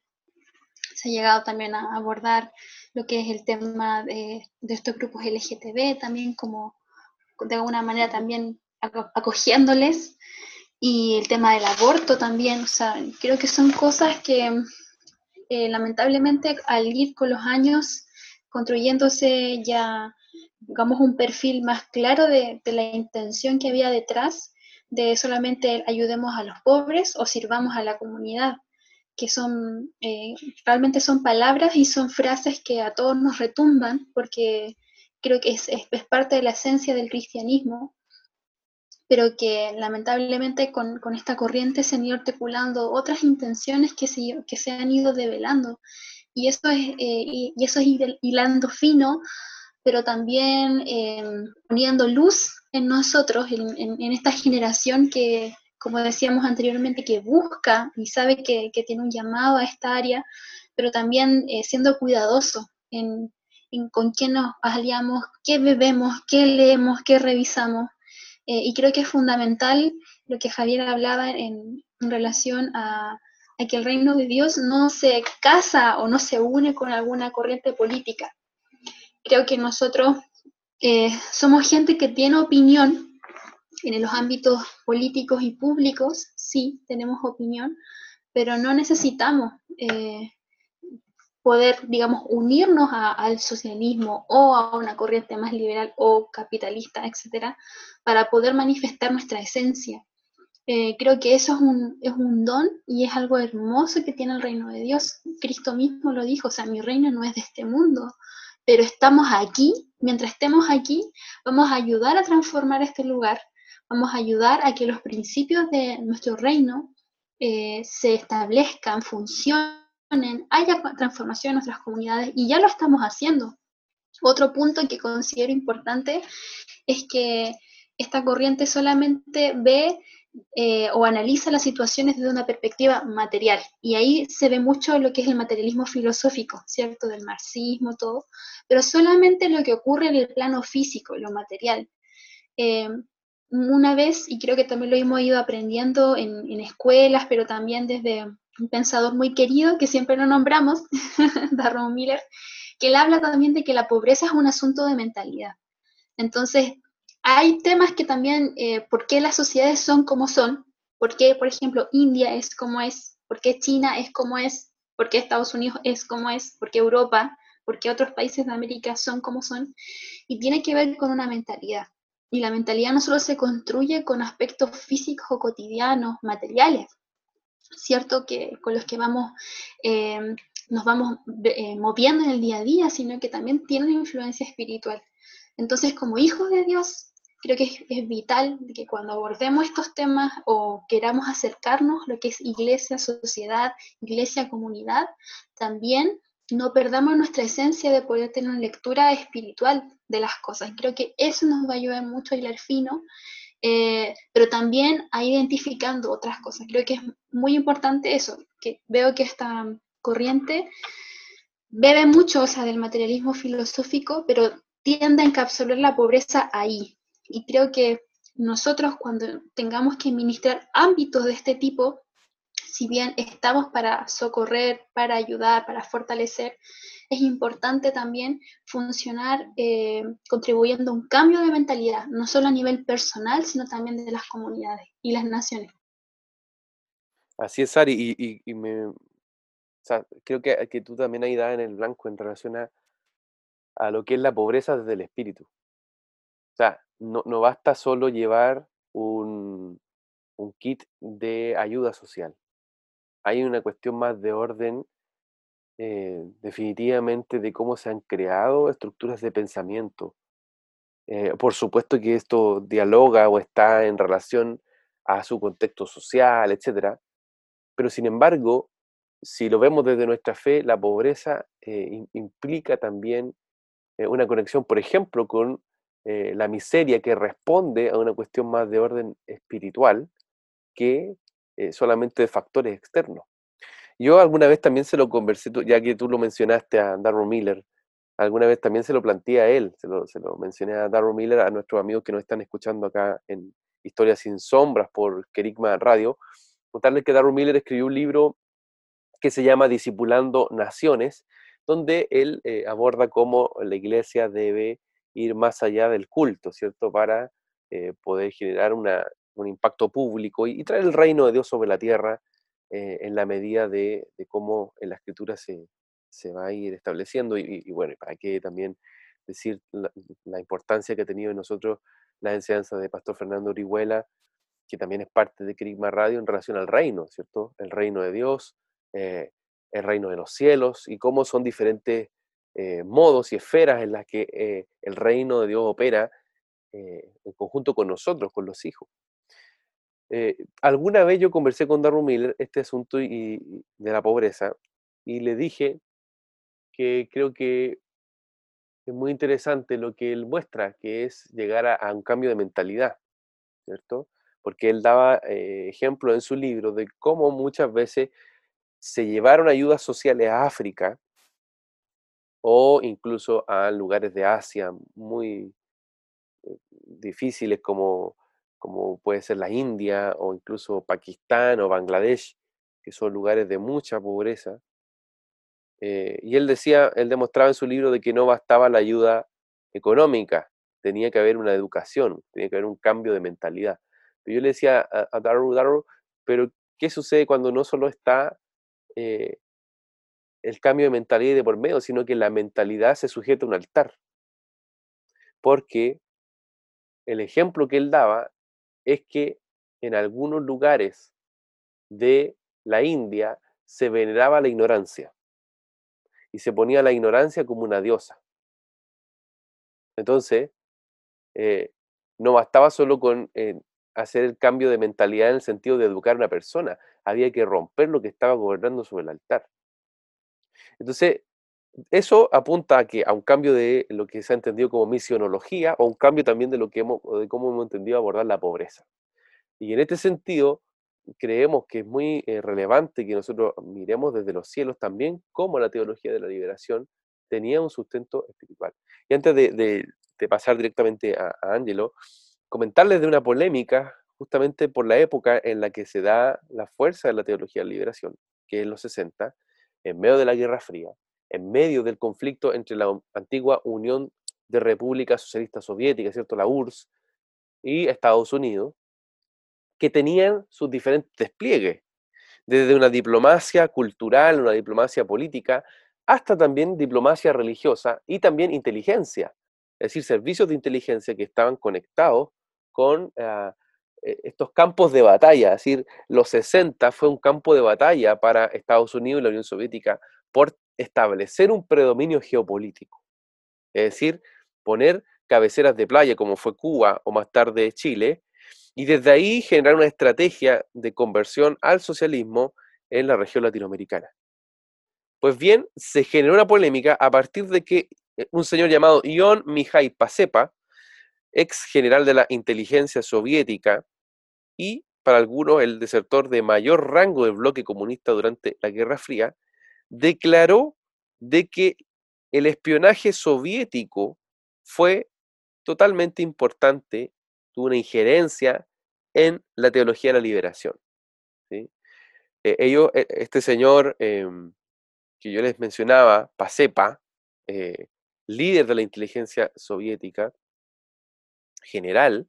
se ha llegado también a abordar lo que es el tema de, estos grupos LGTB, también como de alguna manera también acogiéndoles. Y el tema del aborto también, o sea, creo que son cosas que eh, lamentablemente al ir con los años construyéndose ya, digamos, un perfil más claro de, la intención que había detrás de solamente ayudemos a los pobres o sirvamos a la comunidad, que son, eh, realmente son palabras y son frases que a todos nos retumban, porque creo que es, es parte de la esencia del cristianismo, pero que lamentablemente con, esta corriente se han ido articulando otras intenciones que se, que se han ido develando. Y eso es, eh, y, eso es hilando fino pero también em, poniendo luz en nosotros, en, esta generación que, como decíamos anteriormente, que busca y sabe que, tiene un llamado a esta área, pero también eh, siendo cuidadoso en, con quién nos aliamos, qué bebemos, qué leemos, qué revisamos. Eh, y creo que es fundamental lo que Javier hablaba en, relación a, que el reino de Dios no se casa o no se une con alguna corriente política. Creo que nosotros eh, somos gente que tiene opinión en los ámbitos políticos y públicos, sí, tenemos opinión, pero no necesitamos eh, poder, digamos, unirnos al socialismo o a una corriente más liberal o capitalista, etcétera, para poder manifestar nuestra esencia. Eh, creo que eso es un, es un don y es algo hermoso que tiene el reino de Dios. Cristo mismo lo dijo, o sea, mi reino no es de este mundo, pero estamos aquí, mientras estemos aquí, vamos a ayudar a transformar este lugar, vamos a ayudar a que los principios de nuestro reino eh, se establezcan, funcionen haya transformación en nuestras comunidades y ya lo estamos haciendo. Otro punto que considero importante es que esta corriente solamente ve eh, o analiza las situaciones desde una perspectiva material. Y ahí se ve mucho lo que es el materialismo filosófico, ¿cierto? Del marxismo, todo, pero solamente lo que ocurre en el plano físico, lo material. Eh, una vez, y creo que también lo hemos ido aprendiendo en, escuelas, pero también desde un pensador muy querido que siempre lo nombramos, Darron Miller, que él habla también de que la pobreza es un asunto de mentalidad. Entonces, hay temas que también, eh, ¿por qué las sociedades son como son? ¿Por qué, por ejemplo, India es como es? ¿Por qué China es como es? ¿Por qué Estados Unidos es como es? ¿Por qué Europa? ¿Por qué otros países de América son como son? Y tiene que ver con una mentalidad. Y la mentalidad no solo se construye con aspectos físicos o cotidianos, materiales, ¿cierto? Que, con los que vamos, eh, nos vamos eh, moviendo en el día a día, sino que también tienen influencia espiritual. Entonces, como hijos de Dios, creo que es, vital que cuando abordemos estos temas o queramos acercarnos lo que es iglesia, sociedad, iglesia, comunidad, también no perdamos nuestra esencia de poder tener una lectura espiritual de las cosas. Creo que eso nos va a ayudar mucho a hilar fino eh, pero también a identificando otras cosas. Creo que es muy importante eso, que veo que esta corriente bebe mucho o sea, del materialismo filosófico, pero tiende a encapsular la pobreza ahí. Y creo que nosotros cuando tengamos que ministrar ámbitos de este tipo, si bien estamos para socorrer, para ayudar, para fortalecer, es importante también funcionar eh, contribuyendo a un cambio de mentalidad, no solo a nivel personal, sino también de las comunidades y las naciones. Así es, Ari, y, me, creo que, que, tú también ahí das en el blanco en relación a, a, lo que es la pobreza desde el espíritu. O sea, no, basta solo llevar un kit de ayuda social. Hay una cuestión más de orden eh, definitivamente de cómo se han creado estructuras de pensamiento. Eh, por supuesto que esto dialoga o está en relación a su contexto social, etc. Pero sin embargo, si lo vemos desde nuestra fe, la pobreza eh, implica también una conexión, por ejemplo, con la miseria que responde a una cuestión más de orden espiritual que solamente de factores externos. Yo alguna vez también se lo conversé, ya que tú lo mencionaste a Darrow Miller, alguna vez también se lo planteé a él, se lo, se lo mencioné a Darrow Miller, a nuestros amigos que nos están escuchando acá en Historias sin Sombras por Kerigma Radio, contarles que Darrow Miller escribió un libro que se llama Discipulando Naciones, donde él eh, aborda cómo la iglesia debe ir más allá del culto, ¿cierto? Para eh, poder generar una, un impacto público y, traer el reino de Dios sobre la tierra eh, en la medida de, cómo en la escritura se, va a ir estableciendo y, bueno, para qué también decir la, importancia que ha tenido en nosotros la enseñanza de Pastor Fernando Orihuela, que también es parte de Crisma Radio en relación al reino, ¿cierto? El reino de Dios, eh, el reino de los cielos y cómo son diferentes eh, modos y esferas en las que el reino de Dios opera en conjunto con nosotros, con los hijos. Eh, alguna vez yo conversé con Darryl Miller este asunto de la pobreza y le dije que creo que es muy interesante lo que él muestra, que es llegar a, un cambio de mentalidad, ¿cierto? Porque él daba eh, ejemplo en su libro de cómo muchas veces se llevaron ayudas sociales a África o incluso a lugares de Asia muy eh, difíciles como, como puede ser la India o incluso Pakistán o Bangladesh, que son lugares de mucha pobreza. Eh, y él decía, él demostraba en su libro de que no bastaba la ayuda económica, tenía que haber una educación, tenía que haber un cambio de mentalidad. Pero yo le decía a, a Daru, Daru, pero ¿qué sucede cuando no solo está eh, el cambio de mentalidad de por medio, sino que la mentalidad se sujeta a un altar? Porque el ejemplo que él daba es que en algunos lugares de la India se veneraba la ignorancia y se ponía la ignorancia como una diosa. Entonces, eh, no bastaba solo con eh, hacer el cambio de mentalidad en el sentido de educar a una persona, había que romper lo que estaba gobernando sobre el altar. Entonces, eso apunta a que a un cambio de lo que se ha entendido como misionología o un cambio también de lo que hemos, de cómo hemos entendido abordar la pobreza. Y en este sentido, creemos que es muy eh, relevante que nosotros miremos desde los cielos también cómo la teología de la liberación tenía un sustento espiritual. Y antes de, pasar directamente a, a Angelo, comentarles de una polémica justamente por la época en la que se da la fuerza de la teología de la liberación, que es los 60, en medio de la Guerra Fría, en medio del conflicto entre la antigua Unión de Repúblicas Socialistas Soviéticas, ¿cierto? la URSS, y Estados Unidos, que tenían sus diferentes despliegues, desde una diplomacia cultural, una diplomacia política, hasta también diplomacia religiosa y también inteligencia, es decir, servicios de inteligencia que estaban conectados con e, estos campos de batalla, es decir, los 60 fue un campo de batalla para Estados Unidos y la Unión Soviética por establecer un predominio geopolítico, es decir, poner cabeceras de playa como fue Cuba o más tarde Chile, y desde ahí generar una estrategia de conversión al socialismo en la región latinoamericana. Pues bien, se generó una polémica a partir de que eh, un señor llamado Ion Mihai Pasepa, ex general de la inteligencia soviética y para algunos el desertor de mayor rango del bloque comunista durante la Guerra Fría, declaró de que el espionaje soviético fue totalmente importante, tuvo una injerencia en la teología de la liberación. Eh, ellos, e, este señor em, que yo les mencionaba, Pasepa, eh, líder de la inteligencia soviética, general,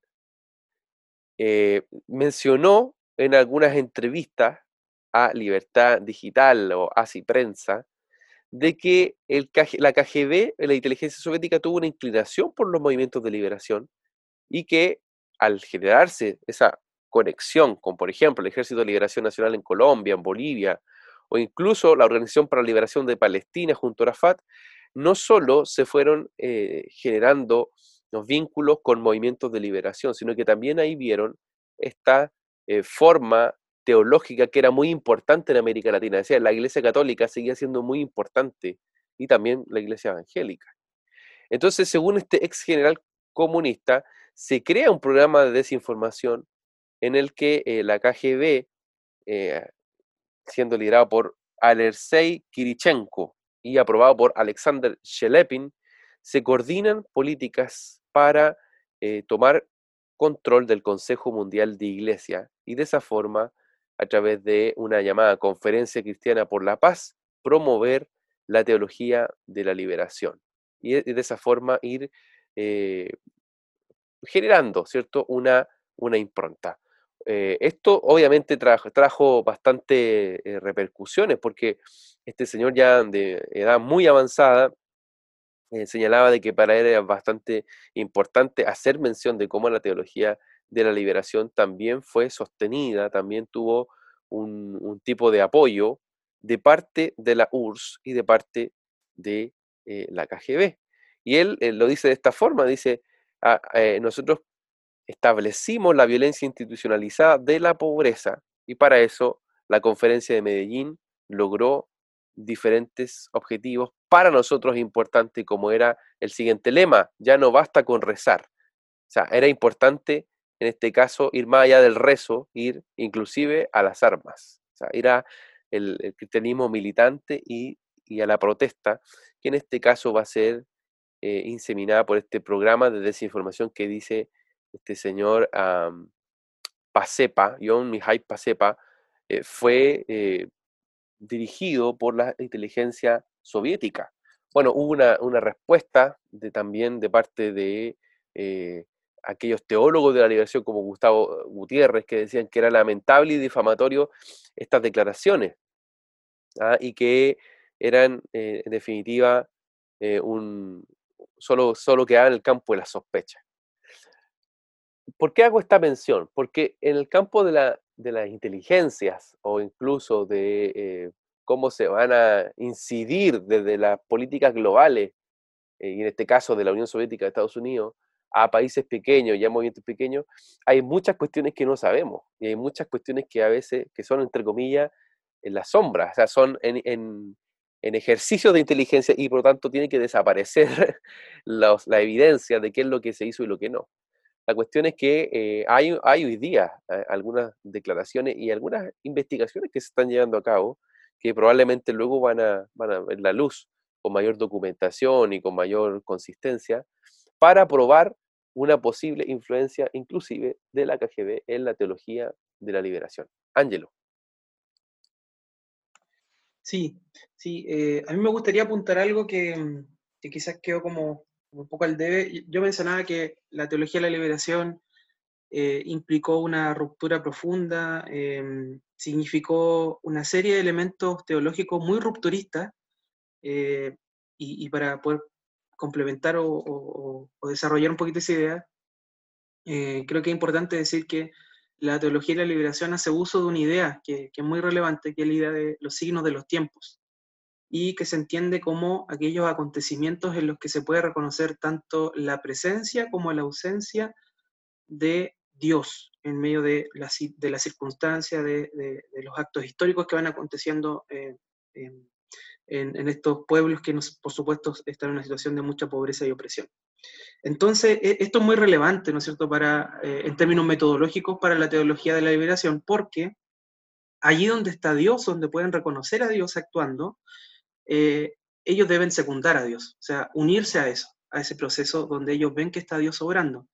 eh, mencionó en algunas entrevistas a Libertad Digital o ASI Prensa, de que la KGB, la inteligencia soviética, tuvo una inclinación por los movimientos de liberación y que al generarse esa conexión con, por ejemplo, el Ejército de Liberación Nacional en Colombia, en Bolivia, o incluso la Organización para la Liberación de Palestina junto a Arafat, no solo se fueron eh, generando los vínculos con movimientos de liberación, sino que también ahí vieron esta eh, forma teológica que era muy importante en América Latina. Decía, la Iglesia Católica seguía siendo muy importante y también la Iglesia Evangélica. Entonces, según este ex general comunista, se crea un programa de desinformación en el que eh, la KGB, eh, siendo liderado por Alexei Kirichenko y aprobado por Alexander Shelepin, se coordinan políticas para eh, tomar control del Consejo Mundial de Iglesia y de esa forma, a través de una llamada Conferencia Cristiana por la Paz, promover la teología de la liberación y de esa forma ir generando, ¿cierto?, una, una impronta. Eh, esto obviamente trajo, trajo bastante eh, repercusiones porque este señor ya de edad muy avanzada eh, señalaba de que para él era bastante importante hacer mención de cómo la teología de la liberación también fue sostenida, también tuvo un, tipo de apoyo de parte de la URSS y de parte de la KGB. Y él, lo dice de esta forma, dice, ah, nosotros establecimos la violencia institucionalizada de la pobreza y para eso la conferencia de Medellín logró diferentes objetivos para nosotros importantes, como era el siguiente lema, ya no basta con rezar. O sea, era importante en este caso ir más allá del rezo, ir inclusive a las armas, o ir a el, cristianismo militante y, a la protesta, que en este caso va a ser eh, inseminada por este programa de desinformación que dice este señor Pasepa, John Mihai Pasepa, eh, fue eh, dirigido por la inteligencia soviética. Bueno, hubo una, respuesta de, también de parte de aquellos teólogos de la liberación como Gustavo Gutiérrez que decían que era lamentable y difamatorio estas declaraciones ¿ah? y que eran en definitiva un, solo, solo quedaban en el campo de la sospecha. ¿Por qué hago esta mención? Porque en el campo de, la, de las inteligencias o incluso de eh, cómo se van a incidir desde las políticas globales, eh, y en este caso de la Unión Soviética de Estados Unidos, a países pequeños y a movimientos pequeños, hay muchas cuestiones que no sabemos y hay muchas cuestiones que a veces, que son entre comillas, en la sombra, o sea, son en, en, en ejercicios de inteligencia y por lo tanto tiene que desaparecer la evidencia de qué es lo que se hizo y lo que no. La cuestión es que eh, hay, hay, hoy día eh, algunas declaraciones y algunas investigaciones que se están llevando a cabo que probablemente luego van a, van a ver la luz con mayor documentación y con mayor consistencia para probar una posible influencia inclusive de la KGB en la teología de la liberación. Ángelo. Sí, sí, eh, a mí me gustaría apuntar algo que, que quizás quedó como un poco al debe. Yo mencionaba que la teología de la liberación eh, implicó una ruptura profunda, em, significó una serie de elementos teológicos muy rupturistas, eh, y, para poder complementar o, desarrollar un poquito esa idea, eh, creo que es importante decir que la teología de la liberación hace uso de una idea que, que es muy relevante, que es la idea de los signos de los tiempos y que se entiende como aquellos acontecimientos en los que se puede reconocer tanto la presencia como la ausencia de Dios en medio de la, de la circunstancia, de, los actos históricos que van aconteciendo eh, en, estos pueblos que, por supuesto, están en una situación de mucha pobreza y opresión. Entonces, e, esto es muy relevante, ¿no es cierto?, para, eh, en términos metodológicos para la teología de la liberación, porque allí donde está Dios, donde pueden reconocer a Dios actuando, eh, ellos deben secundar a Dios, o sea, unirse a eso, a ese proceso donde ellos ven que está Dios obrando.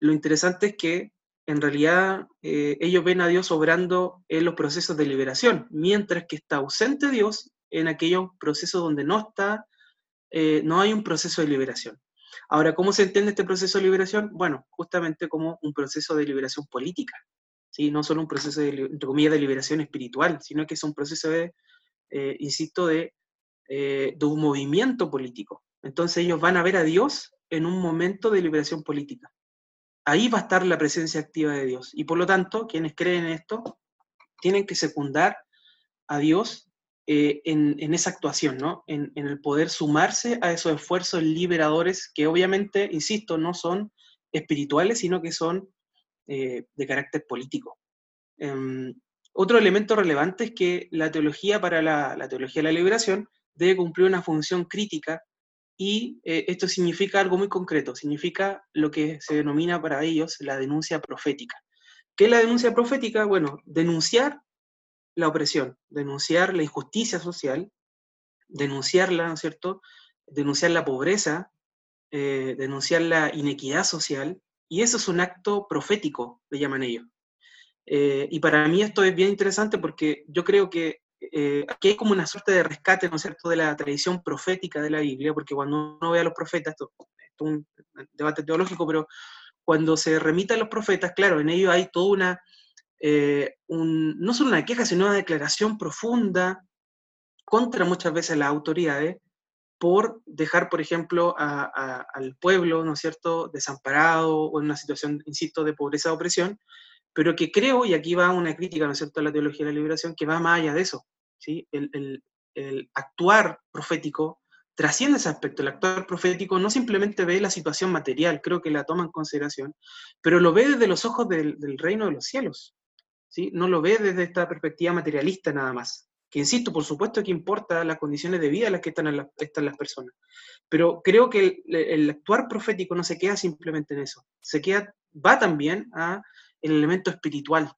Lo interesante es que en realidad eh, ellos ven a Dios obrando en los procesos de liberación, mientras que está ausente Dios en aquellos procesos donde no está, eh, no hay un proceso de liberación. Ahora, ¿cómo se entiende este proceso de liberación? Bueno, justamente como un proceso de liberación política, ¿sí? no solo un proceso de, comillas, de liberación espiritual, sino que es un proceso de, insisto, de eh, de un movimiento político. Entonces ellos van a ver a Dios en un momento de liberación política. Ahí va a estar la presencia activa de Dios. Y por lo tanto, quienes creen en esto tienen que secundar a Dios eh, en, esa actuación, ¿no? En, el poder sumarse a esos esfuerzos liberadores que obviamente, insisto, no son espirituales, sino que son eh, de carácter político. Em, otro elemento relevante es que la teología para la, la teología de la liberación debe cumplir una función crítica y eh, esto significa algo muy concreto, significa lo que se denomina para ellos la denuncia profética. ¿Qué es la denuncia profética? Bueno, denunciar la opresión, denunciar la injusticia social, denunciarla, ¿no es cierto? Denunciar la pobreza, eh, denunciar la inequidad social, y eso es un acto profético, le llaman ellos. Eh, y para mí esto es bien interesante porque yo creo que eh, aquí hay como una suerte de rescate, ¿no es cierto?, de la tradición profética de la Biblia, porque cuando uno ve a los profetas, esto, es un debate teológico, pero cuando se remita a los profetas, claro, en ello hay toda una, eh, no solo una queja, sino una declaración profunda contra muchas veces las autoridades por dejar, por ejemplo, al pueblo, ¿no cierto?, desamparado o en una situación, insisto, de pobreza o opresión, pero que creo, y aquí va una crítica, ¿no cierto?, a la teología de la liberación, que va más allá de eso, ¿sí? El, actuar profético trasciende ese aspecto. El actuar profético no simplemente ve la situación material, creo que la toma en consideración, pero lo ve desde los ojos del, reino de los cielos, ¿sí? No lo ve desde esta perspectiva materialista nada más. que insisto, por supuesto que importa las condiciones de vida en las que están, las personas, pero creo que el, actuar profético no se queda simplemente en eso, se queda, va también a el elemento espiritual,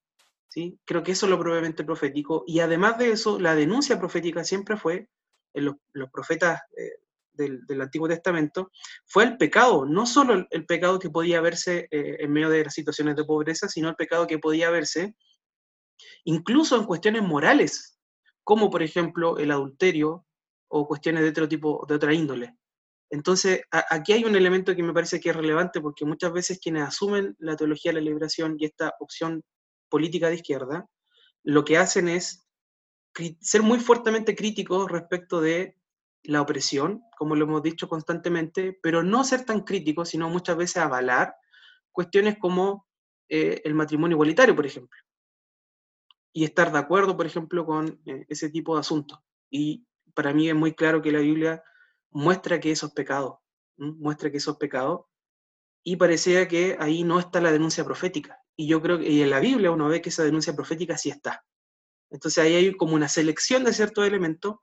¿sí? Creo que eso es lo probablemente profético, y además de eso, la denuncia profética siempre fue, en los, profetas eh, del, Antiguo Testamento, fue el pecado, no solo el, pecado que podía verse eh, en medio de las situaciones de pobreza, sino el pecado que podía verse incluso en cuestiones morales, como por ejemplo el adulterio o cuestiones de otro tipo, de otra índole. Entonces, aquí hay un elemento que me parece que es relevante porque muchas veces quienes asumen la teología de la liberación y esta opción política de izquierda, lo que hacen es ser muy fuertemente críticos respecto de la opresión, como lo hemos dicho constantemente, pero no ser tan críticos, sino muchas veces avalar cuestiones como eh, el matrimonio igualitario, por ejemplo y estar de acuerdo, por ejemplo, con eh, ese tipo de asuntos. Y para mí es muy claro que la Biblia muestra que eso es pecado, muestra que eso es pecado, y parecía que ahí no está la denuncia profética. Y yo creo que y en la Biblia uno ve que esa denuncia profética sí está. Entonces ahí hay como una selección de ciertos elementos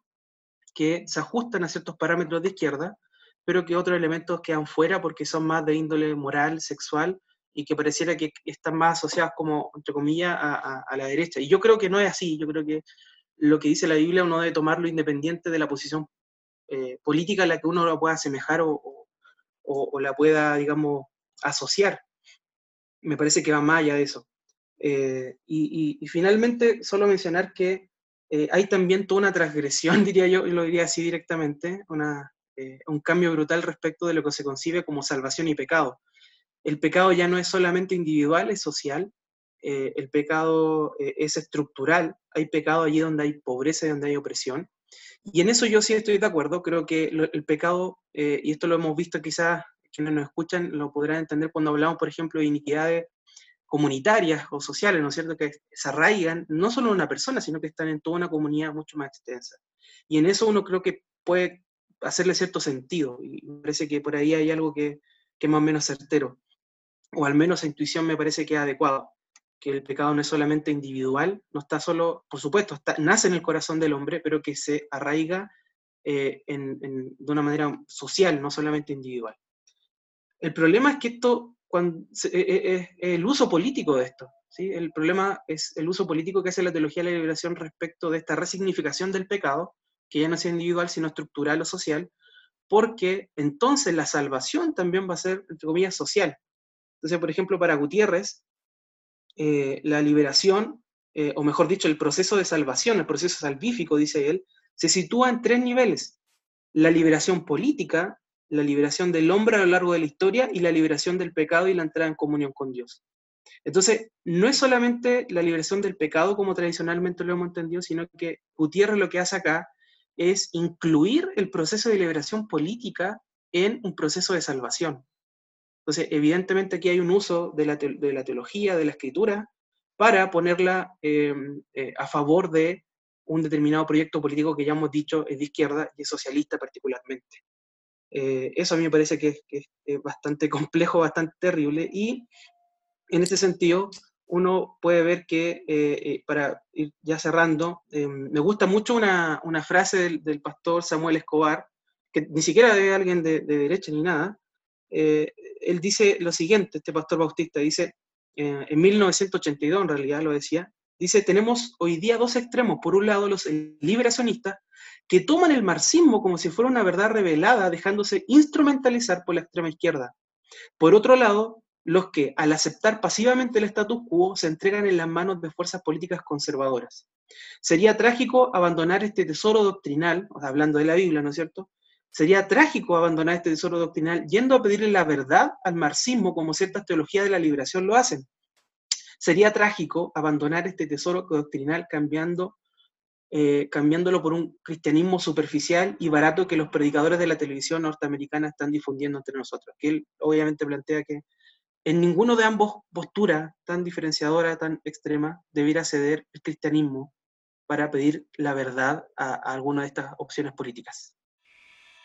que se ajustan a ciertos parámetros de izquierda, pero que otros elementos quedan fuera porque son más de índole moral, sexual, y que pareciera que están más asociadas como, entre comillas, a, la derecha. Y yo creo que no es así, yo creo que lo que dice la Biblia uno debe tomarlo independiente de la posición eh, política a la que uno lo pueda asemejar o, la pueda, digamos, asociar. Me parece que va más allá de eso. Eh, y, finalmente, solo mencionar que eh, hay también toda una transgresión, diría yo, y lo diría así directamente, una, un cambio brutal respecto de lo que se concibe como salvación y pecado el pecado ya no es solamente individual, es social, eh, el pecado eh, es estructural, hay pecado allí donde hay pobreza y donde hay opresión. Y en eso yo sí estoy de acuerdo, creo que el pecado, eh, y esto lo hemos visto quizás quienes nos escuchan lo podrán entender cuando hablamos, por ejemplo, de iniquidades comunitarias o sociales, ¿no es cierto?, que se arraigan no solo en una persona, sino que están en toda una comunidad mucho más extensa. Y en eso uno creo que puede hacerle cierto sentido, y me parece que por ahí hay algo que, que es más o menos certero o al menos esa intuición me parece que es adecuado, que el pecado no es solamente individual, no está solo, por supuesto, nace en el corazón del hombre, pero que se arraiga eh, de una manera social, no solamente individual. El problema es que esto, cuando, es e, e, e, el uso político de esto, ¿sí? el problema es el uso político que hace la teología de la liberación respecto de esta resignificación del pecado, que ya no es individual, sino estructural o social, porque entonces la salvación también va a ser, entre comillas, social. Entonces, por ejemplo, para Gutiérrez, eh, la liberación, eh, o mejor dicho, el proceso de salvación, el proceso salvífico, dice él, se sitúa en tres niveles. La liberación política, la liberación del hombre a lo largo de la historia y la liberación del pecado y la entrada en comunión con Dios. Entonces, no es solamente la liberación del pecado como tradicionalmente lo hemos entendido, sino que Gutiérrez lo que hace acá es incluir el proceso de liberación política en un proceso de salvación. Entonces, evidentemente aquí hay un uso de la, teología, de la escritura, para ponerla eh, eh, a favor de un determinado proyecto político que ya hemos dicho es de izquierda y es socialista particularmente. Eh, eso a mí me parece que, es bastante complejo, bastante terrible y en ese sentido uno puede ver que, para ir ya cerrando, me gusta mucho una, frase del, pastor Samuel Escobar, que ni siquiera de alguien de, de derecha ni nada, eh, él dice lo siguiente, este pastor bautista, dice, eh, en 1982 en realidad lo decía, dice, tenemos hoy día dos extremos. Por un lado, los liberacionistas, que toman el marxismo como si fuera una verdad revelada, dejándose instrumentalizar por la extrema izquierda. Por otro lado, los que, al aceptar pasivamente el status quo, se entregan en las manos de fuerzas políticas conservadoras. Sería trágico abandonar este tesoro doctrinal, hablando de la Biblia, ¿no es cierto?, Sería trágico abandonar este tesoro doctrinal yendo a pedirle la verdad al marxismo como ciertas teologías de la liberación lo hacen. Sería trágico abandonar este tesoro doctrinal cambiando, eh, cambiándolo por un cristianismo superficial y barato que los predicadores de la televisión norteamericana están difundiendo entre nosotros. Que él obviamente plantea que en ninguno de ambos posturas tan diferenciadora, tan extrema, debiera ceder el cristianismo para pedir la verdad a alguna de estas opciones políticas.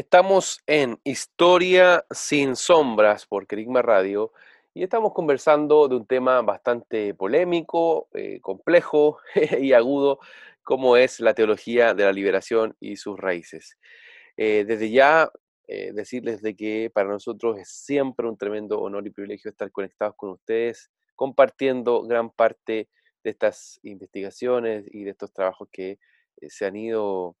Estamos en Historia sin sombras por Kerigma Radio y estamos conversando de un tema bastante polémico, eh, complejo y agudo, como es la teología de la liberación y sus raíces. Eh, desde ya eh, decirles de que para nosotros es siempre un tremendo honor y privilegio estar conectados con ustedes, compartiendo gran parte de estas investigaciones y de estos trabajos que se han ido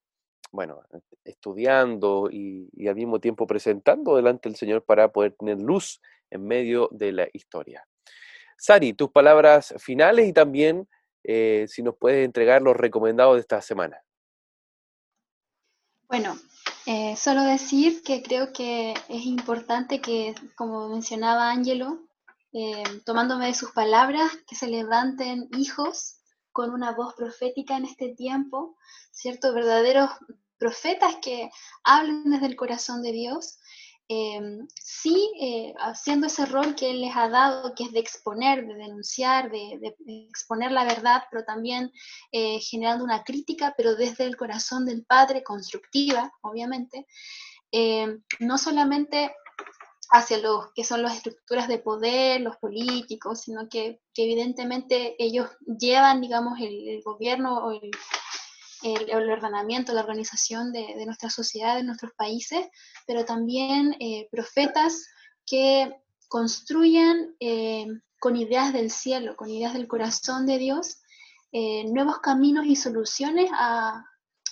bueno, estudiando y, al mismo tiempo presentando delante del Señor para poder tener luz en medio de la historia. Sari, tus palabras finales y también eh, si nos puedes entregar los recomendados de esta semana. Bueno, eh, solo decir que creo que es importante que, como mencionaba Ángelo, eh, tomándome de sus palabras, que se levanten hijos con una voz profética en este tiempo, ¿cierto? Verdaderos profetas que hablen desde el corazón de Dios, em, sí eh, haciendo ese rol que Él les ha dado, que es de exponer, de denunciar, de, exponer la verdad, pero también eh, generando una crítica, pero desde el corazón del Padre, constructiva, obviamente, em, no solamente hacia los que son las estructuras de poder, los políticos, sino que, evidentemente ellos llevan, digamos, el, gobierno o el, ordenamiento, la organización de, nuestra sociedad, de nuestros países, pero también eh, profetas que construyan eh, con ideas del cielo, con ideas del corazón de Dios, eh, nuevos caminos y soluciones a,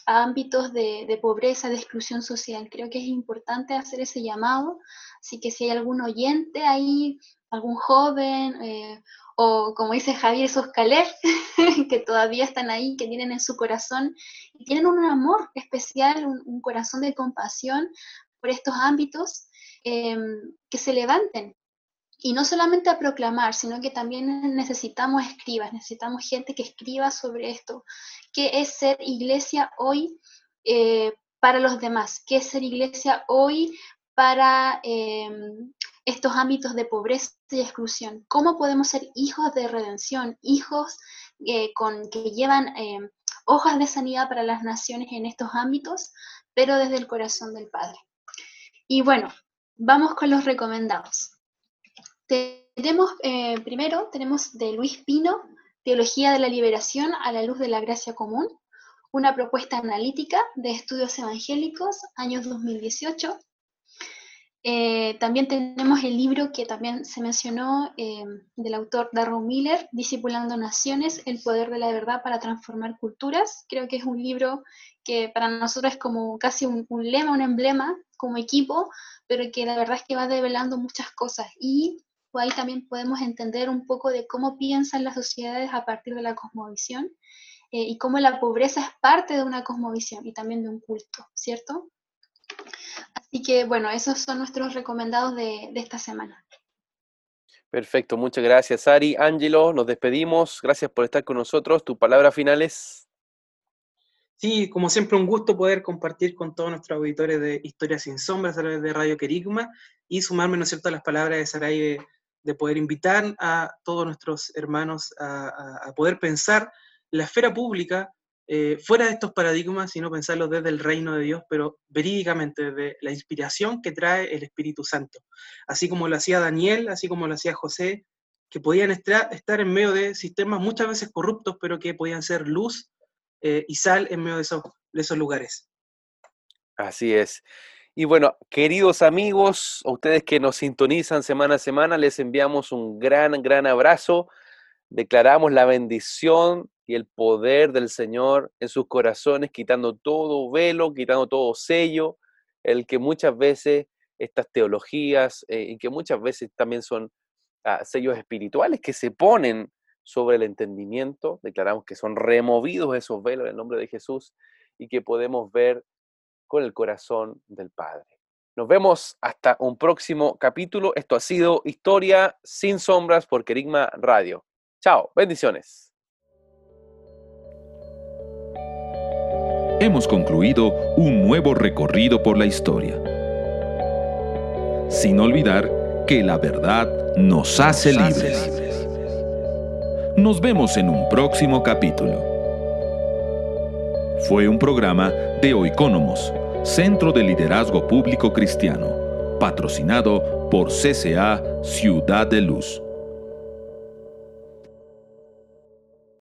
a ámbitos de, de, pobreza, de exclusión social. Creo que es importante hacer ese llamado Así que si hay algún oyente ahí, algún joven, eh, o como dice Javier, esos que todavía están ahí, que tienen en su corazón, y tienen un amor especial, un, corazón de compasión por estos ámbitos, em, que se levanten. Y no solamente a proclamar, sino que también necesitamos escribas, necesitamos gente que escriba sobre esto, qué es ser iglesia hoy eh, para los demás, qué es ser iglesia hoy para em, estos ámbitos de pobreza y exclusión. ¿Cómo podemos ser hijos de redención, hijos eh, con, que llevan em, hojas de sanidad para las naciones en estos ámbitos, pero desde el corazón del Padre? Y bueno, vamos con los recomendados. Tenemos, eh, primero, tenemos de Luis Pino, Teología de la Liberación a la Luz de la Gracia Común, una propuesta analítica de estudios evangélicos, años 2018. Eh, también tenemos el libro que también se mencionó eh, del autor Darrow Miller, Discipulando Naciones, el poder de la verdad para transformar culturas. Creo que es un libro que para nosotros es como casi un, lema, un emblema como equipo, pero que la verdad es que va develando muchas cosas. Y ahí también podemos entender un poco de cómo piensan las sociedades a partir de la cosmovisión eh, y cómo la pobreza es parte de una cosmovisión y también de un culto, ¿cierto? Que bueno, esos son nuestros recomendados de, esta semana. Perfecto, muchas gracias Ari. Ángelo, nos despedimos. Gracias por estar con nosotros. ¿Tu palabra final es? Sí, como siempre, un gusto poder compartir con todos nuestros auditores de Historias sin Sombras a través de Radio Querigma y sumarme, ¿no es cierto?, a las palabras de Saray de, poder invitar a todos nuestros hermanos a, a poder pensar la esfera pública eh, fuera de estos paradigmas, sino pensarlo desde el reino de Dios, pero verídicamente desde la inspiración que trae el Espíritu Santo. Así como lo hacía Daniel, así como lo hacía José, que podían estar, en medio de sistemas muchas veces corruptos, pero que podían ser luz eh, y sal en medio de esos, de esos lugares. Así es. Y bueno, queridos amigos, a ustedes que nos sintonizan semana a semana, les enviamos un gran, gran abrazo. Declaramos la bendición y el poder del Señor en sus corazones, quitando todo velo, quitando todo sello, el que muchas veces estas teologías, eh, y que muchas veces también son ah, sellos espirituales que se ponen sobre el entendimiento, declaramos que son removidos esos velos en el nombre de Jesús y que podemos ver con el corazón del Padre. Nos vemos hasta un próximo capítulo. Esto ha sido Historia sin sombras por Kerigma Radio. Chao, bendiciones. Hemos concluido un nuevo recorrido por la historia. Sin olvidar que la verdad nos hace libres. Nos vemos en un próximo capítulo. Fue un programa de Oikónomos, Centro de Liderazgo Público Cristiano, patrocinado por CCA Ciudad de Luz.